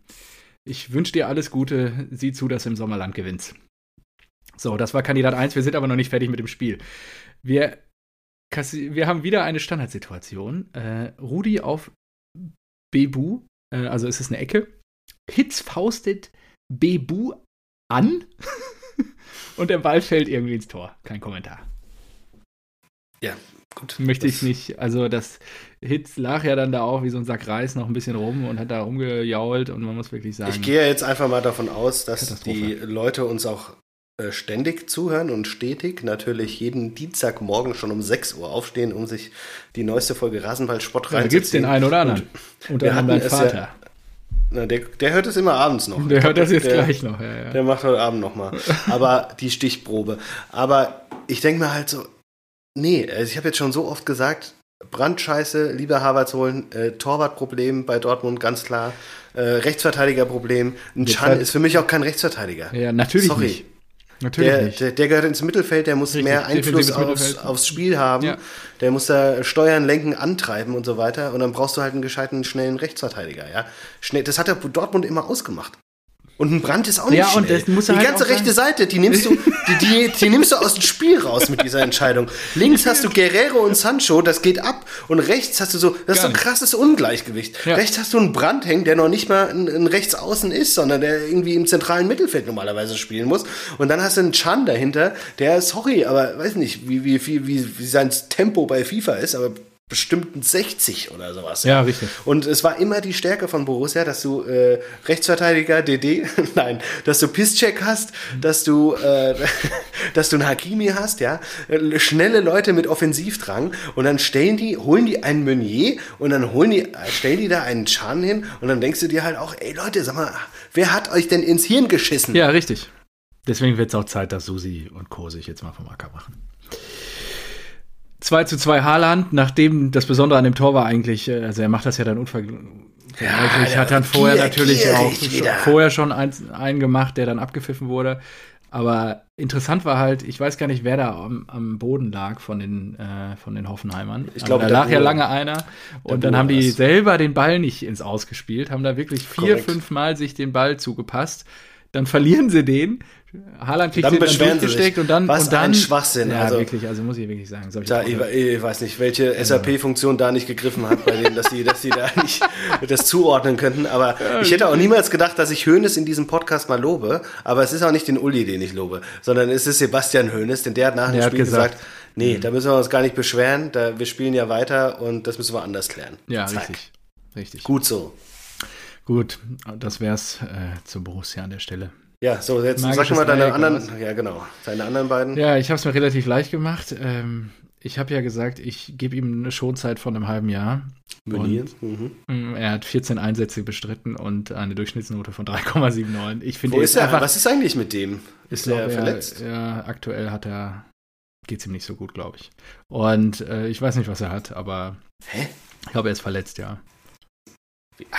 ich wünsche dir alles Gute. Sieh zu, dass du im Sommerland gewinnst. So, das war Kandidat 1. Wir sind aber noch nicht fertig mit dem Spiel. Wir, kassi- wir haben wieder eine Standardsituation. Äh, Rudi auf Bebu, äh, also es ist eine Ecke. Hitz faustet Bebu an <laughs> und der Ball fällt irgendwie ins Tor. Kein Kommentar. Ja, gut. Möchte ich nicht. Also das Hitz lag ja dann da auch wie so ein Sack Reis noch ein bisschen rum und hat da rumgejault und man muss wirklich sagen. Ich gehe jetzt einfach mal davon aus, dass die Leute uns auch ständig zuhören und stetig natürlich jeden Dienstagmorgen schon um 6 Uhr aufstehen, um sich die neueste Folge Rasenball-Sport ja, da gibt es den einen oder anderen. Unter wir anderem dein es ja- Vater. Na, der, der hört es immer abends noch. der hört das jetzt der, gleich noch. Ja, ja. Der macht heute Abend nochmal. Aber die Stichprobe. Aber ich denke mir halt so, nee, also ich habe jetzt schon so oft gesagt, Brandscheiße, lieber Havertz holen, äh, Torwartproblem bei Dortmund, ganz klar. Äh, Rechtsverteidigerproblem. Ein Chan ist für mich auch kein Rechtsverteidiger. ja, natürlich Sorry. nicht. Natürlich Der, der, der gehört ins Mittelfeld, der muss Richtig, mehr Einfluss aufs, aufs Spiel haben. Ja. Der muss da steuern, lenken, antreiben und so weiter. Und dann brauchst du halt einen gescheiten, schnellen Rechtsverteidiger. Ja? Schnell, das hat der Dortmund immer ausgemacht. Und ein Brand ist auch nicht Ja, und schnell. das muss die halt ganze rechte sagen. Seite, die nimmst du, die, die, die nimmst du aus dem Spiel raus mit dieser Entscheidung. Links hast du Guerrero und Sancho, das geht ab. Und rechts hast du so, das ist so ein krasses Ungleichgewicht. Ja. Rechts hast du einen Brand hängen, der noch nicht mal ein, ein Rechtsaußen ist, sondern der irgendwie im zentralen Mittelfeld normalerweise spielen muss. Und dann hast du einen Chan dahinter, der, sorry, aber weiß nicht, wie, wie, wie, wie, wie sein Tempo bei FIFA ist, aber bestimmt ein 60 oder sowas. Ja, richtig. Und es war immer die Stärke von Borussia, dass du äh, Rechtsverteidiger, DD, <laughs> nein, dass du Pisscheck hast, dass du, äh, <laughs> dass du einen Hakimi hast, ja, äh, schnelle Leute mit Offensivdrang und dann stellen die, holen die einen Meunier und dann holen die, äh, stellen die da einen Chan hin und dann denkst du dir halt auch, ey Leute, sag mal, wer hat euch denn ins Hirn geschissen? Ja, richtig. Deswegen wird es auch Zeit, dass Susi und Co. sich jetzt mal vom Acker machen. 2 zu 2 Haaland, nachdem das Besondere an dem Tor war eigentlich, äh, also er macht das ja dann unvergleichlich, der hat dann vorher natürlich auch schon, vorher schon einen, einen gemacht, der dann abgepfiffen wurde. Aber interessant war halt, ich weiß gar nicht, wer da am, am Boden lag von den, äh, von den Hoffenheimern. Ich Aber glaube, da lag ja lange einer. Und dann haben die war's. selber den Ball nicht ins Ausgespielt, haben da wirklich vier, Korrekt. fünf Mal sich den Ball zugepasst. Dann verlieren sie den. Haaland kriegt Dann den dann beschweren sie durchgesteckt sich. und dann. Was und dann, ein Schwachsinn, Ja, also- wirklich, also muss ich wirklich sagen. solche Da, ich, ich weiß nicht, welche SAP-Funktion da nicht gegriffen hat, bei denen, dass die, dass die da <laughs> nicht das zuordnen könnten. Aber ich hätte auch niemals gedacht, dass ich Hoeneß in diesem Podcast mal lobe. Aber es ist auch nicht den Uli, den ich lobe, sondern es ist Sebastian Hoeneß, denn der hat nach dem Spiel gesagt, gesagt, nee, da müssen wir uns gar nicht beschweren, da, wir spielen ja weiter und das müssen wir anders klären. Ja, Zack. richtig. richtig. Gut so. Gut, das wär's äh, zu Borussia an der Stelle. Ja, so, jetzt Magisches sag mal deine Dreieck, anderen. was? Ja, genau. Deine anderen beiden. Ja, ich habe es mir relativ leicht gemacht. Ähm, ich habe ja gesagt, ich gebe ihm eine Schonzeit von einem halben Jahr. Meunier. Mhm. Mm, Er hat 14 Einsätze bestritten und eine Durchschnittsnote von 3,79. Ich finde, Wo ist er? einfach, Was ist eigentlich mit dem? Ist er verletzt? Er, ja, aktuell hat er, geht's ihm nicht so gut, glaube ich. Und äh, ich weiß nicht, was er hat, aber Hä? ich glaube, er ist verletzt, ja. <laughs>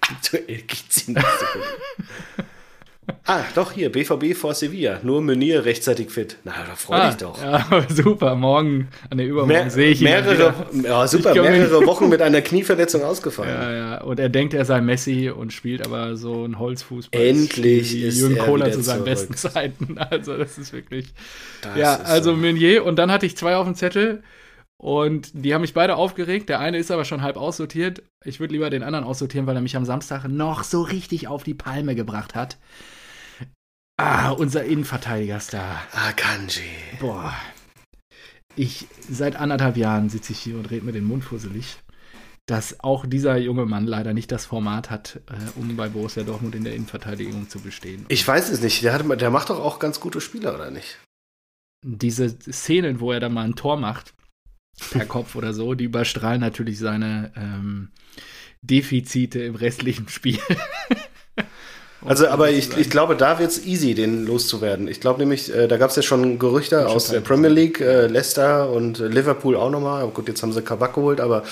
Aktuell geht's ihm nicht so gut. <laughs> ah, doch, hier, BVB vor Sevilla. Nur Meunier rechtzeitig fit. Na, da freu Ah, dich doch. Ja, <laughs> super. Morgen, an der Übermorgen Mehr, sehe ich ihn. mehrere, wieder. ja, super, Ich mehrere Wochen mit einer <laughs> Knieverletzung ausgefallen. Ja, ja. Und er denkt, er sei Messi und spielt aber so ein Holzfußball. Endlich wie ist Jürgen er Kohler zu seinen zurück. besten Zeiten. <laughs> Also, das ist wirklich. Das ja, ist also so. Meunier. Und dann hatte ich zwei auf dem Zettel. Und die haben mich beide aufgeregt. Der eine ist aber schon halb aussortiert. Ich würde lieber den anderen aussortieren, weil er mich am Samstag noch so richtig auf die Palme gebracht hat. Ah, unser Innenverteidiger-Star. Akanji. Boah. Ich, seit anderthalb Jahren sitze ich hier und rede mir den Mund fusselig, dass auch dieser junge Mann leider nicht das Format hat, äh, um bei Borussia Dortmund in der Innenverteidigung zu bestehen. Ich weiß es nicht. Der, hat, der macht doch auch ganz gute Spieler, oder nicht? Diese Szenen, wo er dann mal ein Tor macht, per <laughs> Kopf oder so, die überstrahlen natürlich seine ähm, Defizite im restlichen Spiel. <laughs> Also, aber ich, ich glaube, da wird es easy, den loszuwerden. Ich glaube nämlich, äh, da gab es ja schon Gerüchte schon aus der teilweise. Premier League, äh, Leicester und äh, Liverpool auch nochmal. Aber Gut, jetzt haben sie Kabak geholt, aber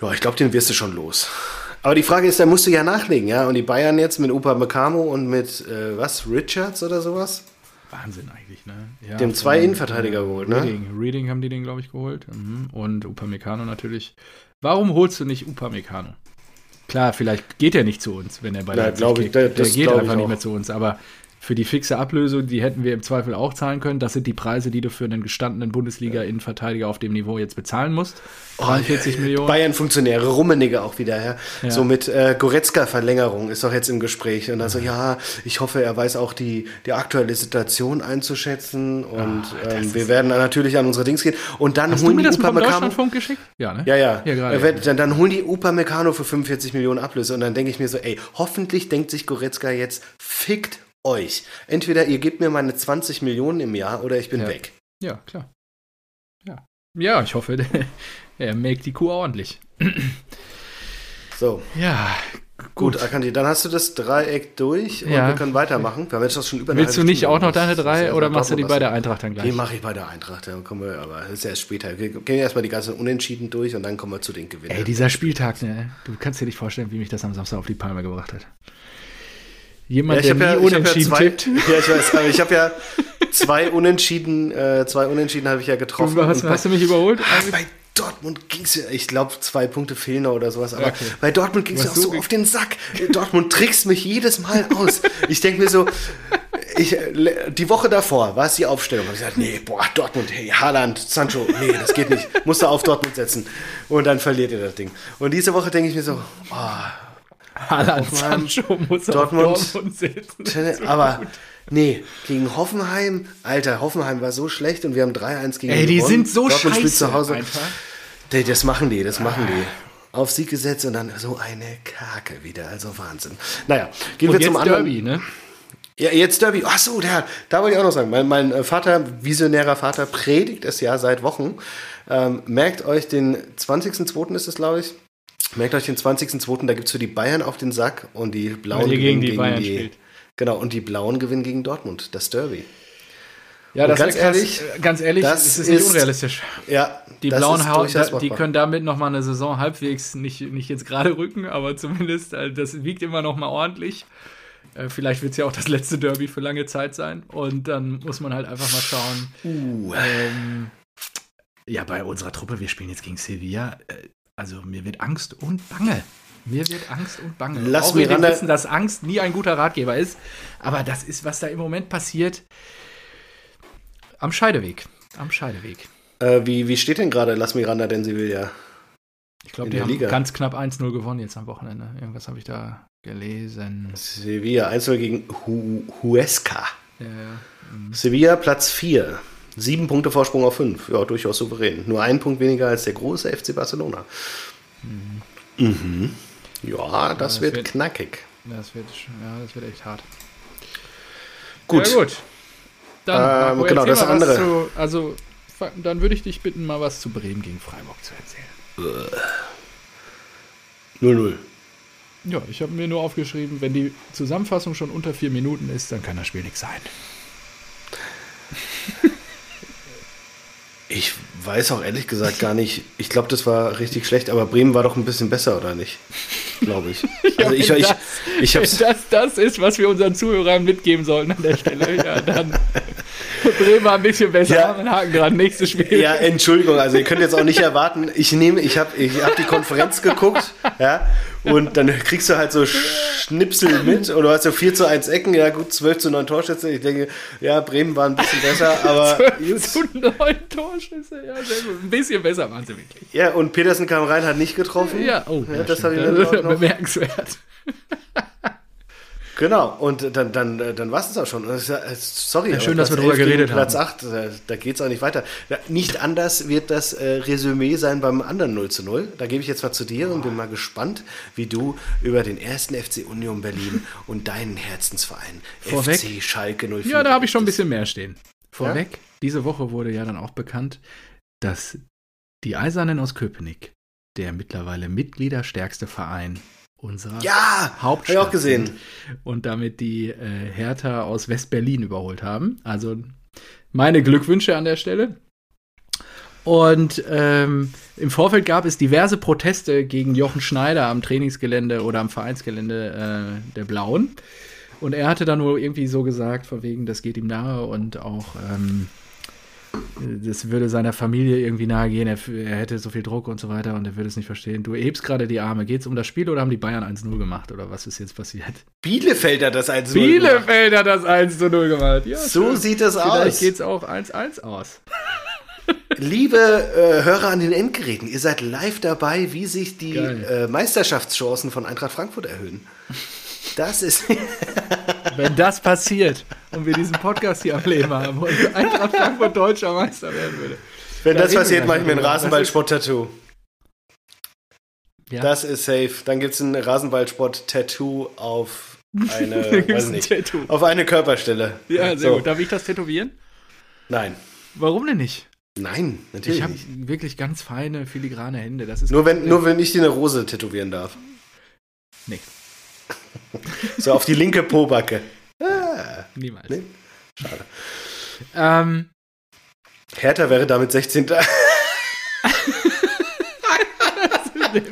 ja, ich glaube, den wirst du schon los. Aber die Frage ist, da musst du ja nachlegen, ja? Und die Bayern jetzt mit Upa Meccano und mit, äh, was, Richards oder sowas? Wahnsinn eigentlich, ne? Ja, haben zwei Innenverteidiger äh, geholt, ne? Reading. Reading haben die den, glaube ich, geholt. Mhm. Und Upamecano natürlich. Warum holst du nicht Upamecano? Klar, vielleicht geht er nicht zu uns, wenn er bei Ja, Leipzig glaub ich, da- Der das geht einfach ich nicht mehr zu uns. Aber für die fixe Ablösung, die hätten wir im Zweifel auch zahlen können. Das sind die Preise, die du für einen gestandenen Bundesliga-Innenverteidiger auf dem Niveau jetzt bezahlen musst. 43 Millionen. Bayern-Funktionäre, Rummenigge auch wieder, ja. Ja. So mit äh, Goretzka-Verlängerung ist doch jetzt im Gespräch. Und also, ja, ich hoffe, er weiß auch die, die aktuelle Situation einzuschätzen. Und das ähm, wir werden natürlich an unsere Dings gehen. Und dann Hast du holen mir die das vom Upamecano. Deutschlandfunk geschickt? Ja, ne? Ja, ja. Ja, gerade. Wird- dann, dann holen die Upamecano für 45 Millionen Ablöse. Und dann denke ich mir so, ey, hoffentlich denkt sich Goretzka jetzt, fickt euch. Entweder ihr gebt mir meine 20 Millionen im Jahr oder ich bin Ja. weg. Ja, klar. Ja. Ja, ich hoffe, <laughs> er melkt die Kuh ordentlich. <clears throat> So, Ja, gut, Akanti, dann hast du das Dreieck durch und Ja. wir können weitermachen. Wir haben jetzt schon über eine Willst du nicht Stunde. auch noch deine drei oder machst du die bei der Eintracht dann Die gleich? mache ich bei der Eintracht, dann kommen wir, aber das ist erst später. Wir gehen erstmal die ganzen Unentschieden durch und dann kommen wir zu den Gewinnern. Ey, dieser Spieltag, ne? Du kannst dir nicht vorstellen, wie mich das am Samstag auf die Palme gebracht hat. Jemand, ich der nie hab unentschieden zwei, tippt. <laughs> Ja, ich weiß, aber ich habe ja zwei Unentschieden, äh, zwei Unentschieden habe ich ja getroffen. Du, hast, Und hast du mich überholt? Ah, bei Dortmund ging es ja, ich glaube, zwei Punkte fehlen oder sowas, aber Okay. bei Dortmund ging es ja auch so auf den Sack. Dortmund trickst mich jedes Mal aus. Ich denke mir so, ich, die Woche davor war es die Aufstellung. Hab ich gesagt, nee, boah, Dortmund, hey, Haaland, Sancho, nee, das geht nicht. Musst du auf Dortmund setzen. Und dann verliert ihr das Ding. Und diese Woche denke ich mir so, oh, Haaland Sancho muss Dortmund, auf Dortmund sitzen. aber nee, gegen Hoffenheim, Alter, Hoffenheim war so schlecht und wir haben 3-1 gegen Ey, die sind so Dortmund spielt scheiße zu Hause. Nee, das machen die, das machen die. Auf Sieg gesetzt und dann so eine Kake wieder, also Wahnsinn. Naja, gehen Und wir zum anderen. Derby, ne? Ja, jetzt Derby. Ach so, der, da wollte ich auch noch sagen. Mein, mein äh, Vater, visionärer Vater, predigt es ja seit Wochen. Ähm, merkt euch den 20.02. ist es, glaube ich. Merkt euch den 20.02. Da gibt es für die Bayern auf den Sack und die Blauen Weil ihr gegen gewinnen die Bayern spielt. Genau, und die Blauen gewinnen gegen Dortmund, das Derby. Ja, Und das ganz ist krass. ehrlich, ganz ehrlich, das das ist nicht ist- unrealistisch. Ja, Die blauen ist Haut, die können damit noch mal eine Saison halbwegs nicht, nicht jetzt gerade rücken, aber zumindest, äh, das wiegt immer noch mal ordentlich. Äh, Vielleicht wird es ja auch das letzte Derby für lange Zeit sein. Und dann muss man halt einfach mal schauen. Uh, Ähm, ja, bei unserer Truppe, wir spielen jetzt gegen Sevilla. Also mir wird Angst und Bange. Mir wird Angst und Bange. Lass auch Miranda- wissen, dass Angst nie ein guter Ratgeber ist. Aber das ist, was da im Moment passiert. Am Scheideweg. Am Scheideweg. äh, wie, wie steht denn gerade Las Miranda denn Sevilla? Ich glaube, In die haben Liga. ganz knapp 1-0 gewonnen jetzt am Wochenende. Irgendwas habe ich da gelesen. Sevilla 1 gegen Hu Huesca. Ja, ja. Sevilla Platz 4. Sieben Punkte Vorsprung auf 5. Ja, durchaus souverän. Nur ein Punkt weniger als der große FC Barcelona. Mhm. Ja, das, das wird, wird- knackig. Das wird, ja, das wird echt hart. Gut. Ja, gut. Dann, Ähm, Marco, genau, das andere. Zu, also, dann würde ich dich bitten, mal was zu Bremen gegen Freiburg zu erzählen. 0-0. Ja, ich habe mir nur aufgeschrieben, wenn die Zusammenfassung schon unter vier Minuten ist, dann kann das Spiel nichts sein. <laughs> Ich weiß auch ehrlich gesagt gar nicht. Ich glaube, das war richtig schlecht, aber Bremen war doch ein bisschen besser, oder nicht? Glaube ich. <laughs> Also ich, wenn ich, das, ich wenn das das ist, was wir unseren Zuhörern mitgeben sollten an der Stelle, ja, dann Bremen war ein bisschen besser. Ja. Haken dran, nächstes Spiel. Ja, Entschuldigung, also ihr könnt jetzt auch nicht erwarten, ich nehme, ich habe ich hab die Konferenz geguckt, ja, und dann kriegst du halt so Schnipsel mit und du hast so 4 zu 1 Ecken, ja gut, 12 zu 9 Torschüsse. Ich denke, ja, Bremen war ein bisschen besser, aber <laughs> gut. zu neun Torschüsse, ja. Ein bisschen besser waren sie wirklich. Ja, und Petersen kam rein, hat nicht getroffen. Ja, oh, Ja, das habe ich ist auch <laughs> noch- bemerkenswert. Genau, und dann, dann, äh, dann war es das auch schon. Ja- äh, Sorry, Ja, schön, dass wir Platz drüber 11 gegen geredet Platz haben. 8, da, da geht es auch nicht weiter. Ja, Nicht anders wird das äh, Resümee sein beim anderen 0 zu 0. Da gebe ich jetzt mal zu dir und bin mal gespannt, wie du über den ersten FC Union Berlin <laughs> und deinen Herzensverein Vorweg? FC Schalke 04 Ja, da habe ich schon ein bisschen mehr stehen. Vorweg, diese Woche wurde ja dann auch bekannt, dass die Eisernen aus Köpenick, der mittlerweile mitgliederstärkste Verein unserer Ja, Hauptstadt ich auch gesehen. und damit die äh, Hertha aus West-Berlin überholt haben. Also meine Glückwünsche an der Stelle. Und ähm, im Vorfeld gab es diverse Proteste gegen Jochen Schneider am Trainingsgelände oder am Vereinsgelände äh, der Blauen. Und er hatte dann nur irgendwie so gesagt, von wegen, das geht ihm nahe und auch ähm, das würde seiner Familie irgendwie nahe gehen, er, er hätte so viel Druck und so weiter und er würde es nicht verstehen. Du hebst gerade die Arme. Geht es um das Spiel oder haben die Bayern 1-0 gemacht oder was ist jetzt passiert? Bielefeld hat das 1 Bielefeld hat das 1-0 gemacht. Ja, So schön. sieht das Vielleicht aus. geht es auch 1-1 aus. <laughs> Liebe äh, Hörer an den Endgeräten, ihr seid live dabei, wie sich die äh, Meisterschaftschancen von Eintracht Frankfurt erhöhen. Das ist. <laughs> Wenn das passiert und wir diesen Podcast hier am Leben haben und Eintracht Frankfurt deutscher Meister werden würde. Wenn Da das passiert, mache ich mir ein. Rasenballsport-Tattoo. Ja. Das ist safe. Dann gibt es ein Rasenballsport-Tattoo auf eine, <laughs> weiß nicht, Tattoo. auf eine Körperstelle. Ja, sehr So. gut. Darf ich das tätowieren? Nein. Warum denn nicht? Nein, natürlich Ich habe wirklich ganz feine, filigrane Hände. Das ist Nur wenn, nur wenn ich dir eine Rose tätowieren darf. Nee, So auf die linke Pobacke. Ah, niemals. Nee. schade. Ähm, Hertha wäre damit 16. der <laughs>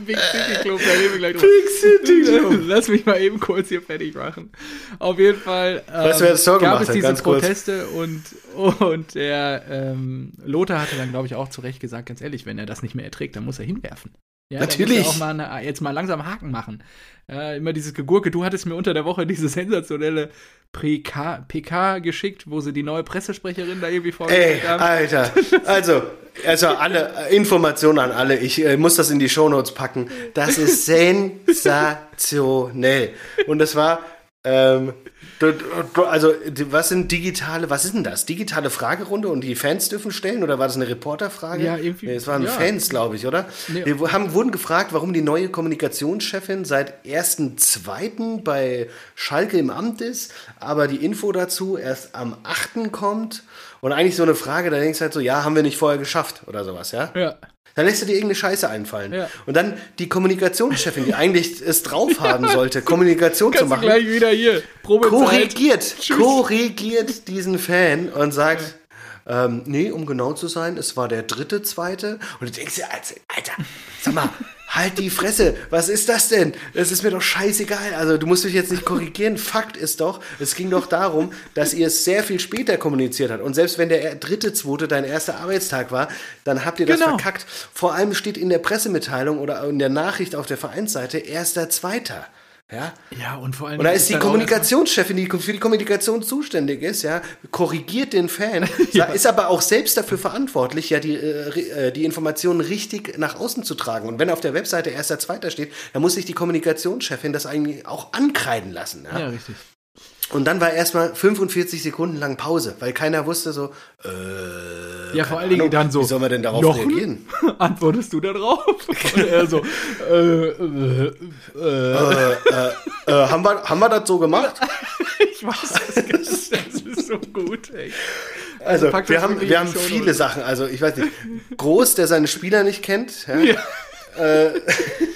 Big City Club, da reden wir gleich drüber. Big City Club. Lass mich mal eben kurz hier fertig machen. Auf jeden Fall ähm, Weißt wer das Tor gab es diese Ganz kurz. Proteste und, und der ähm, Lothar hatte dann, glaube ich, auch zu Recht gesagt, ganz ehrlich, wenn er das nicht mehr erträgt, dann muss er hinwerfen. Ja, Natürlich. Auch mal eine, jetzt mal langsam Haken machen. Äh, immer dieses Gegurke. Du hattest mir unter der Woche diese sensationelle PK, PK geschickt, wo sie die neue Pressesprecherin da irgendwie Ey, vorgestellt haben. Alter. Also, also alle äh, Informationen an alle. Ich äh, muss das in die Shownotes packen. Das ist <laughs> sensationell. Und das war, ähm, also, was sind digitale, was ist denn das? Digitale Fragerunde und die Fans dürfen stellen? Oder war das eine Reporterfrage? Ja, irgendwie- Nee, es waren ja. Fans, glaube ich, oder? Nee. Wir haben, wurden gefragt, warum die neue Kommunikationschefin seit 1.2. bei Schalke im Amt ist, aber die Info dazu erst am 8. kommt. Und eigentlich so eine Frage, da denkst du halt so, ja, haben wir nicht vorher geschafft oder sowas, ja? Ja. Dann lässt du dir irgendeine Scheiße einfallen. Ja. Und dann die Kommunikationschefin, die eigentlich <laughs> es drauf haben sollte, Kommunikation zu machen, gleich wieder hier. Probezeit. korrigiert, Tschüss. korrigiert diesen Fan und sagt, ähm, nee, um genau zu sein, es war der dritte, zweite. Und du denkst dir, Alter, Alter, sag mal, <laughs> halt die Fresse, was ist das denn? Das ist mir doch scheißegal. Also du musst mich jetzt nicht korrigieren. Fakt ist doch, es ging doch darum, dass ihr es sehr viel später kommuniziert habt. Und selbst wenn der dritte, zweite dein erster Arbeitstag war, dann habt ihr das Genau. verkackt. Vor allem steht in der Pressemitteilung oder in der Nachricht auf der Vereinsseite erster, zweiter. Ja, Ja, und vor allem. und da ist die Kommunikationschefin, die für die Kommunikation zuständig ist, ja, korrigiert den Fan, <laughs> ist aber auch selbst dafür verantwortlich, ja, die, äh, äh, die Informationen richtig nach außen zu tragen. Und wenn auf der Webseite erster, zweiter steht, dann muss sich die Kommunikationschefin das eigentlich auch ankreiden lassen. Ja? Ja, richtig. Und dann war erstmal 45 Sekunden lang Pause, weil keiner wusste so, äh, Ja, vor allen Dingen dann so, Wie soll man denn darauf Jochen? reagieren? <laughs> Antwortest du da drauf? <laughs> Und er so, äh, äh, äh, äh, äh, äh, haben, wir, haben wir das so gemacht? <laughs> ich weiß das gar nicht. Das ist so gut, ey. Also, das wir haben, wir haben viele. Sachen. Also, ich weiß nicht. Groß, der seine Spieler nicht kennt. Ja? Ja. Äh,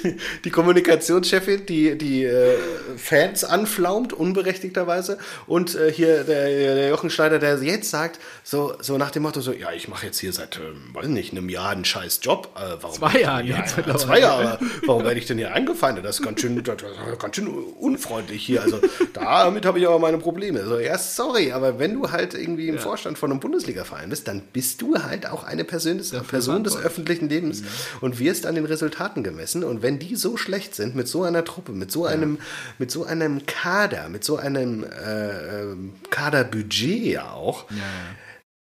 <laughs> die Kommunikationschefin, die die äh, Fans anflaumt, unberechtigterweise. Und äh, hier der, der Jochen Schneider, der jetzt sagt, so, so nach dem Motto, so, ja, ich mache jetzt hier seit, ähm, weiß nicht, einem Jahr einen scheiß Job. Äh, warum Zwei hier- jetzt ja. Zwei Jahre. Warum werde ich denn hier angefeindet? Das ist ganz schön, das ist ganz schön unfreundlich hier. Also damit habe ich aber meine Probleme. So, ja, sorry, aber wenn du halt irgendwie im Vorstand von einem Bundesliga-Verein bist, dann bist du halt auch eine Person des, Person des öffentlichen Lebens und wirst an den Resultaten gemessen. Und wenn die so schlecht sind mit so einer Truppe, mit so einem, mit so einem Kader, mit so einem äh, ähm, Kaderbudget ja auch, Ja, ja.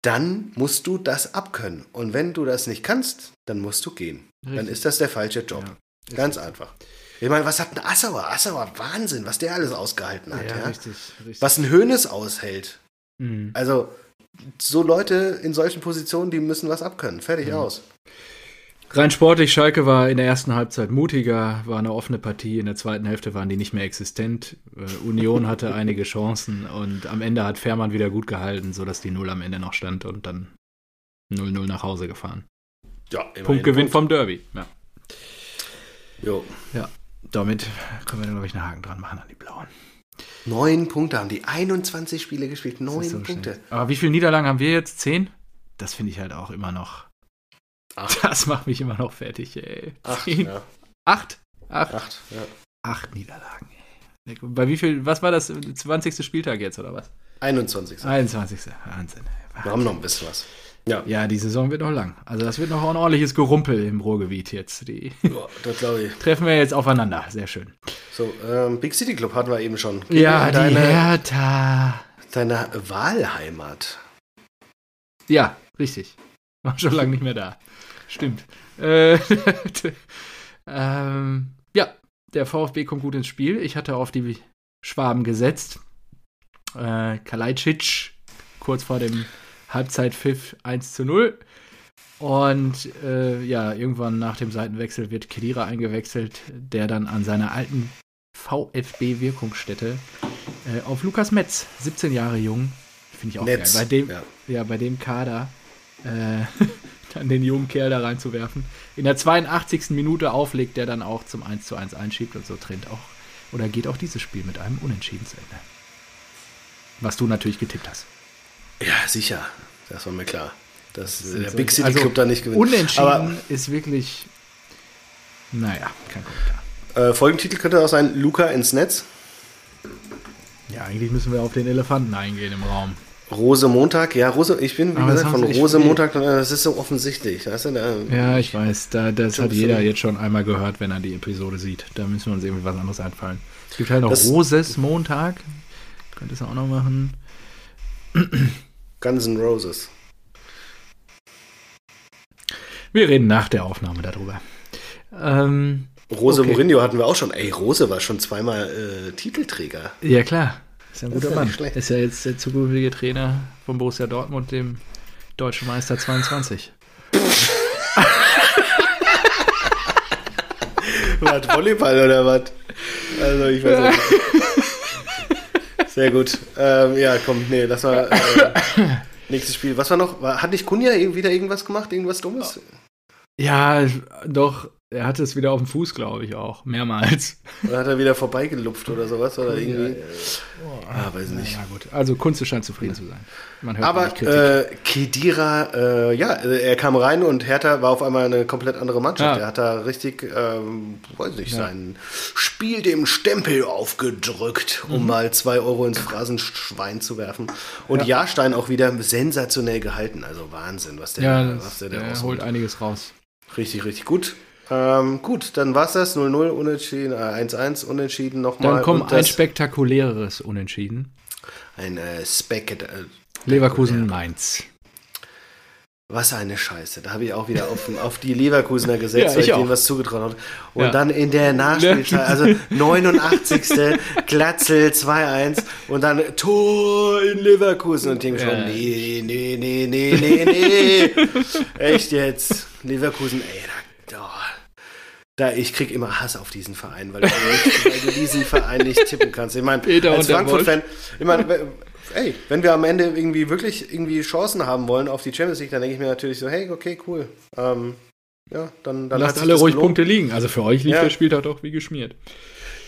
dann musst du das abkönnen. Und wenn du das nicht kannst, dann musst du gehen. Dann Richtig. ist das der falsche Job. Ja. Ganz einfach. Ich meine, was hat ein Assauer? Assauer, Wahnsinn, was der alles ausgehalten hat. Ja, Ja, richtig, richtig. Was ein Hönes aushält. Mhm. Also, so Leute in solchen Positionen, die müssen was abkönnen. Fertig aus. Rein sportlich, Schalke war in der ersten Halbzeit mutiger, war eine offene Partie. In der zweiten Hälfte waren die nicht mehr existent. Äh, Union hatte <laughs> einige Chancen und am Ende hat Fährmann wieder gut gehalten, sodass die Null am Ende noch stand und dann 0-0 nach Hause gefahren. Ja, Punktgewinn vom Derby. Ja. Jo. ja, damit können wir dann, glaube ich, einen Haken dran machen an die Blauen. Neun Punkte haben die 21 Spiele gespielt. Neun so Punkte. schnell. Aber wie viele Niederlagen haben wir jetzt? Zehn? Das finde ich halt auch immer noch. Acht. Das macht mich immer noch fertig, ey. Acht, Zehn? ja. Acht? Acht? Acht, ja. Acht Niederlagen, ey. Bei wie viel, was war das, 20. Spieltag jetzt oder was? 21. 21. Wahnsinn. ey. Wir haben noch ein bisschen was. Ja, Ja, die Saison wird noch lang. Also das wird noch ein ordentliches Gerumpel im Ruhrgebiet jetzt. Die Ja, das glaube ich. <laughs> treffen wir jetzt aufeinander. Sehr schön. So, ähm, Big City Club hatten wir eben schon. Ja, die deine, Hertha. deine Wahlheimat. Ja, richtig. <laughs> War schon lange nicht mehr da. Stimmt. Äh, <laughs> ähm, ja, der VfB kommt gut ins Spiel. Ich hatte auf die Schwaben gesetzt. Äh, Kalajdzic kurz vor dem Halbzeitpfiff 1 zu 0. Und äh, ja, irgendwann nach dem Seitenwechsel wird Kedira eingewechselt, der dann an seiner alten VfB-Wirkungsstätte äh, auf Lukas Metz, 17 Jahre jung, finde ich auch Netz. geil. Bei dem, Ja. ja, bei dem Kader äh, <laughs> dann den jungen Kerl da reinzuwerfen. In der 82. Minute auflegt, der dann auch zum 1 zu 1 einschiebt und so trennt auch oder geht auch dieses Spiel mit einem Unentschieden zu Ende. Was du natürlich getippt hast. Ja, sicher. Das war mir klar. Dass äh, der so- Big City also Club da nicht gewinnt. Unentschieden Aber ist wirklich, naja, kein Kommentar. äh, Folgentitel könnte auch sein: Luca ins Netz. Ja, eigentlich müssen wir auf den Elefanten eingehen im Raum. Rose Montag, ja, Rose, ich bin, wie Aber gesagt, von Rose viel. Montag, äh, das ist so offensichtlich. Weißt du, da, Ja, ich weiß, da, das hat so- jeder jetzt schon einmal gehört, wenn er die Episode sieht. Da müssen wir uns irgendwie was anderes einfallen. Es gibt halt noch Das- Roses Montag. Könnte es auch noch machen. Guns N' Roses. Wir reden nach der Aufnahme darüber. Ähm, Rose Okay. Mourinho hatten wir auch schon. Ey, Rose war schon zweimal äh, Titelträger. ja, klar. Ist ja ein Das guter ist ja Mann. schlecht. Ist ja jetzt der zukünftige Trainer von Borussia Dortmund, dem deutschen Meister 22. <laughs> Was, Volleyball oder was? Also, ich weiß nicht. <laughs> Sehr gut. Ähm, ja, komm, nee, lass mal. Äh, nächstes Spiel. Was war noch? War, hat nicht Kunja wieder irgendwas gemacht? Irgendwas Dummes? Ja, doch. Er hatte es wieder auf dem Fuß, glaube ich, auch. Mehrmals. <laughs> Oder hat er wieder vorbeigelupft oder sowas? Oder irgendwie? Ah, weiß nicht. Ja, gut. Also Kunze scheint zufrieden zu sein. Aber äh, Kedira, äh, ja, er kam rein und Hertha war auf einmal eine komplett andere Mannschaft. Ja. Er hat da richtig, ähm, weiß nicht, sein Spiel dem Stempel aufgedrückt, Mhm. um mal zwei Euro ins Phrasenschwein zu werfen. Und Jahrstein auch wieder sensationell gehalten. Also Wahnsinn, was der, ja, was der da er rausholt. holt einiges raus. Richtig, richtig gut. Ähm, gut, dann war's das. 0-0, unentschieden, äh, 1-1, unentschieden nochmal. Dann kommt ein spektakuläres Unentschieden. ein äh, Speck, äh, Leverkusen Mainz. Was eine Scheiße. Da habe ich auch wieder auf, auf die Leverkusener <laughs> gesetzt, Ja, weil ich ich denen was zugetraut habe. Und Ja. dann in der Nachspielzeit, also <laughs> 89. Glatzel 2-1 und dann Tor in Leverkusen und denke Ja. schon, nee, nee, nee, nee, nee, nee. <laughs> Echt jetzt. Leverkusen, ey, da, da, ich krieg immer Hass auf diesen Verein, weil du, <laughs> weil du diesen Verein nicht tippen kannst. Ich meine, Peter als Frankfurt-Fan, ich meine, ey, wenn wir am Ende irgendwie wirklich irgendwie Chancen haben wollen auf die Champions League, dann denke ich mir natürlich so, hey, okay, cool. Ähm, ja, dann, dann Lasst alle ruhig gelohnt. Punkte liegen. Also für euch lief Ja. der Spieltag doch wie geschmiert.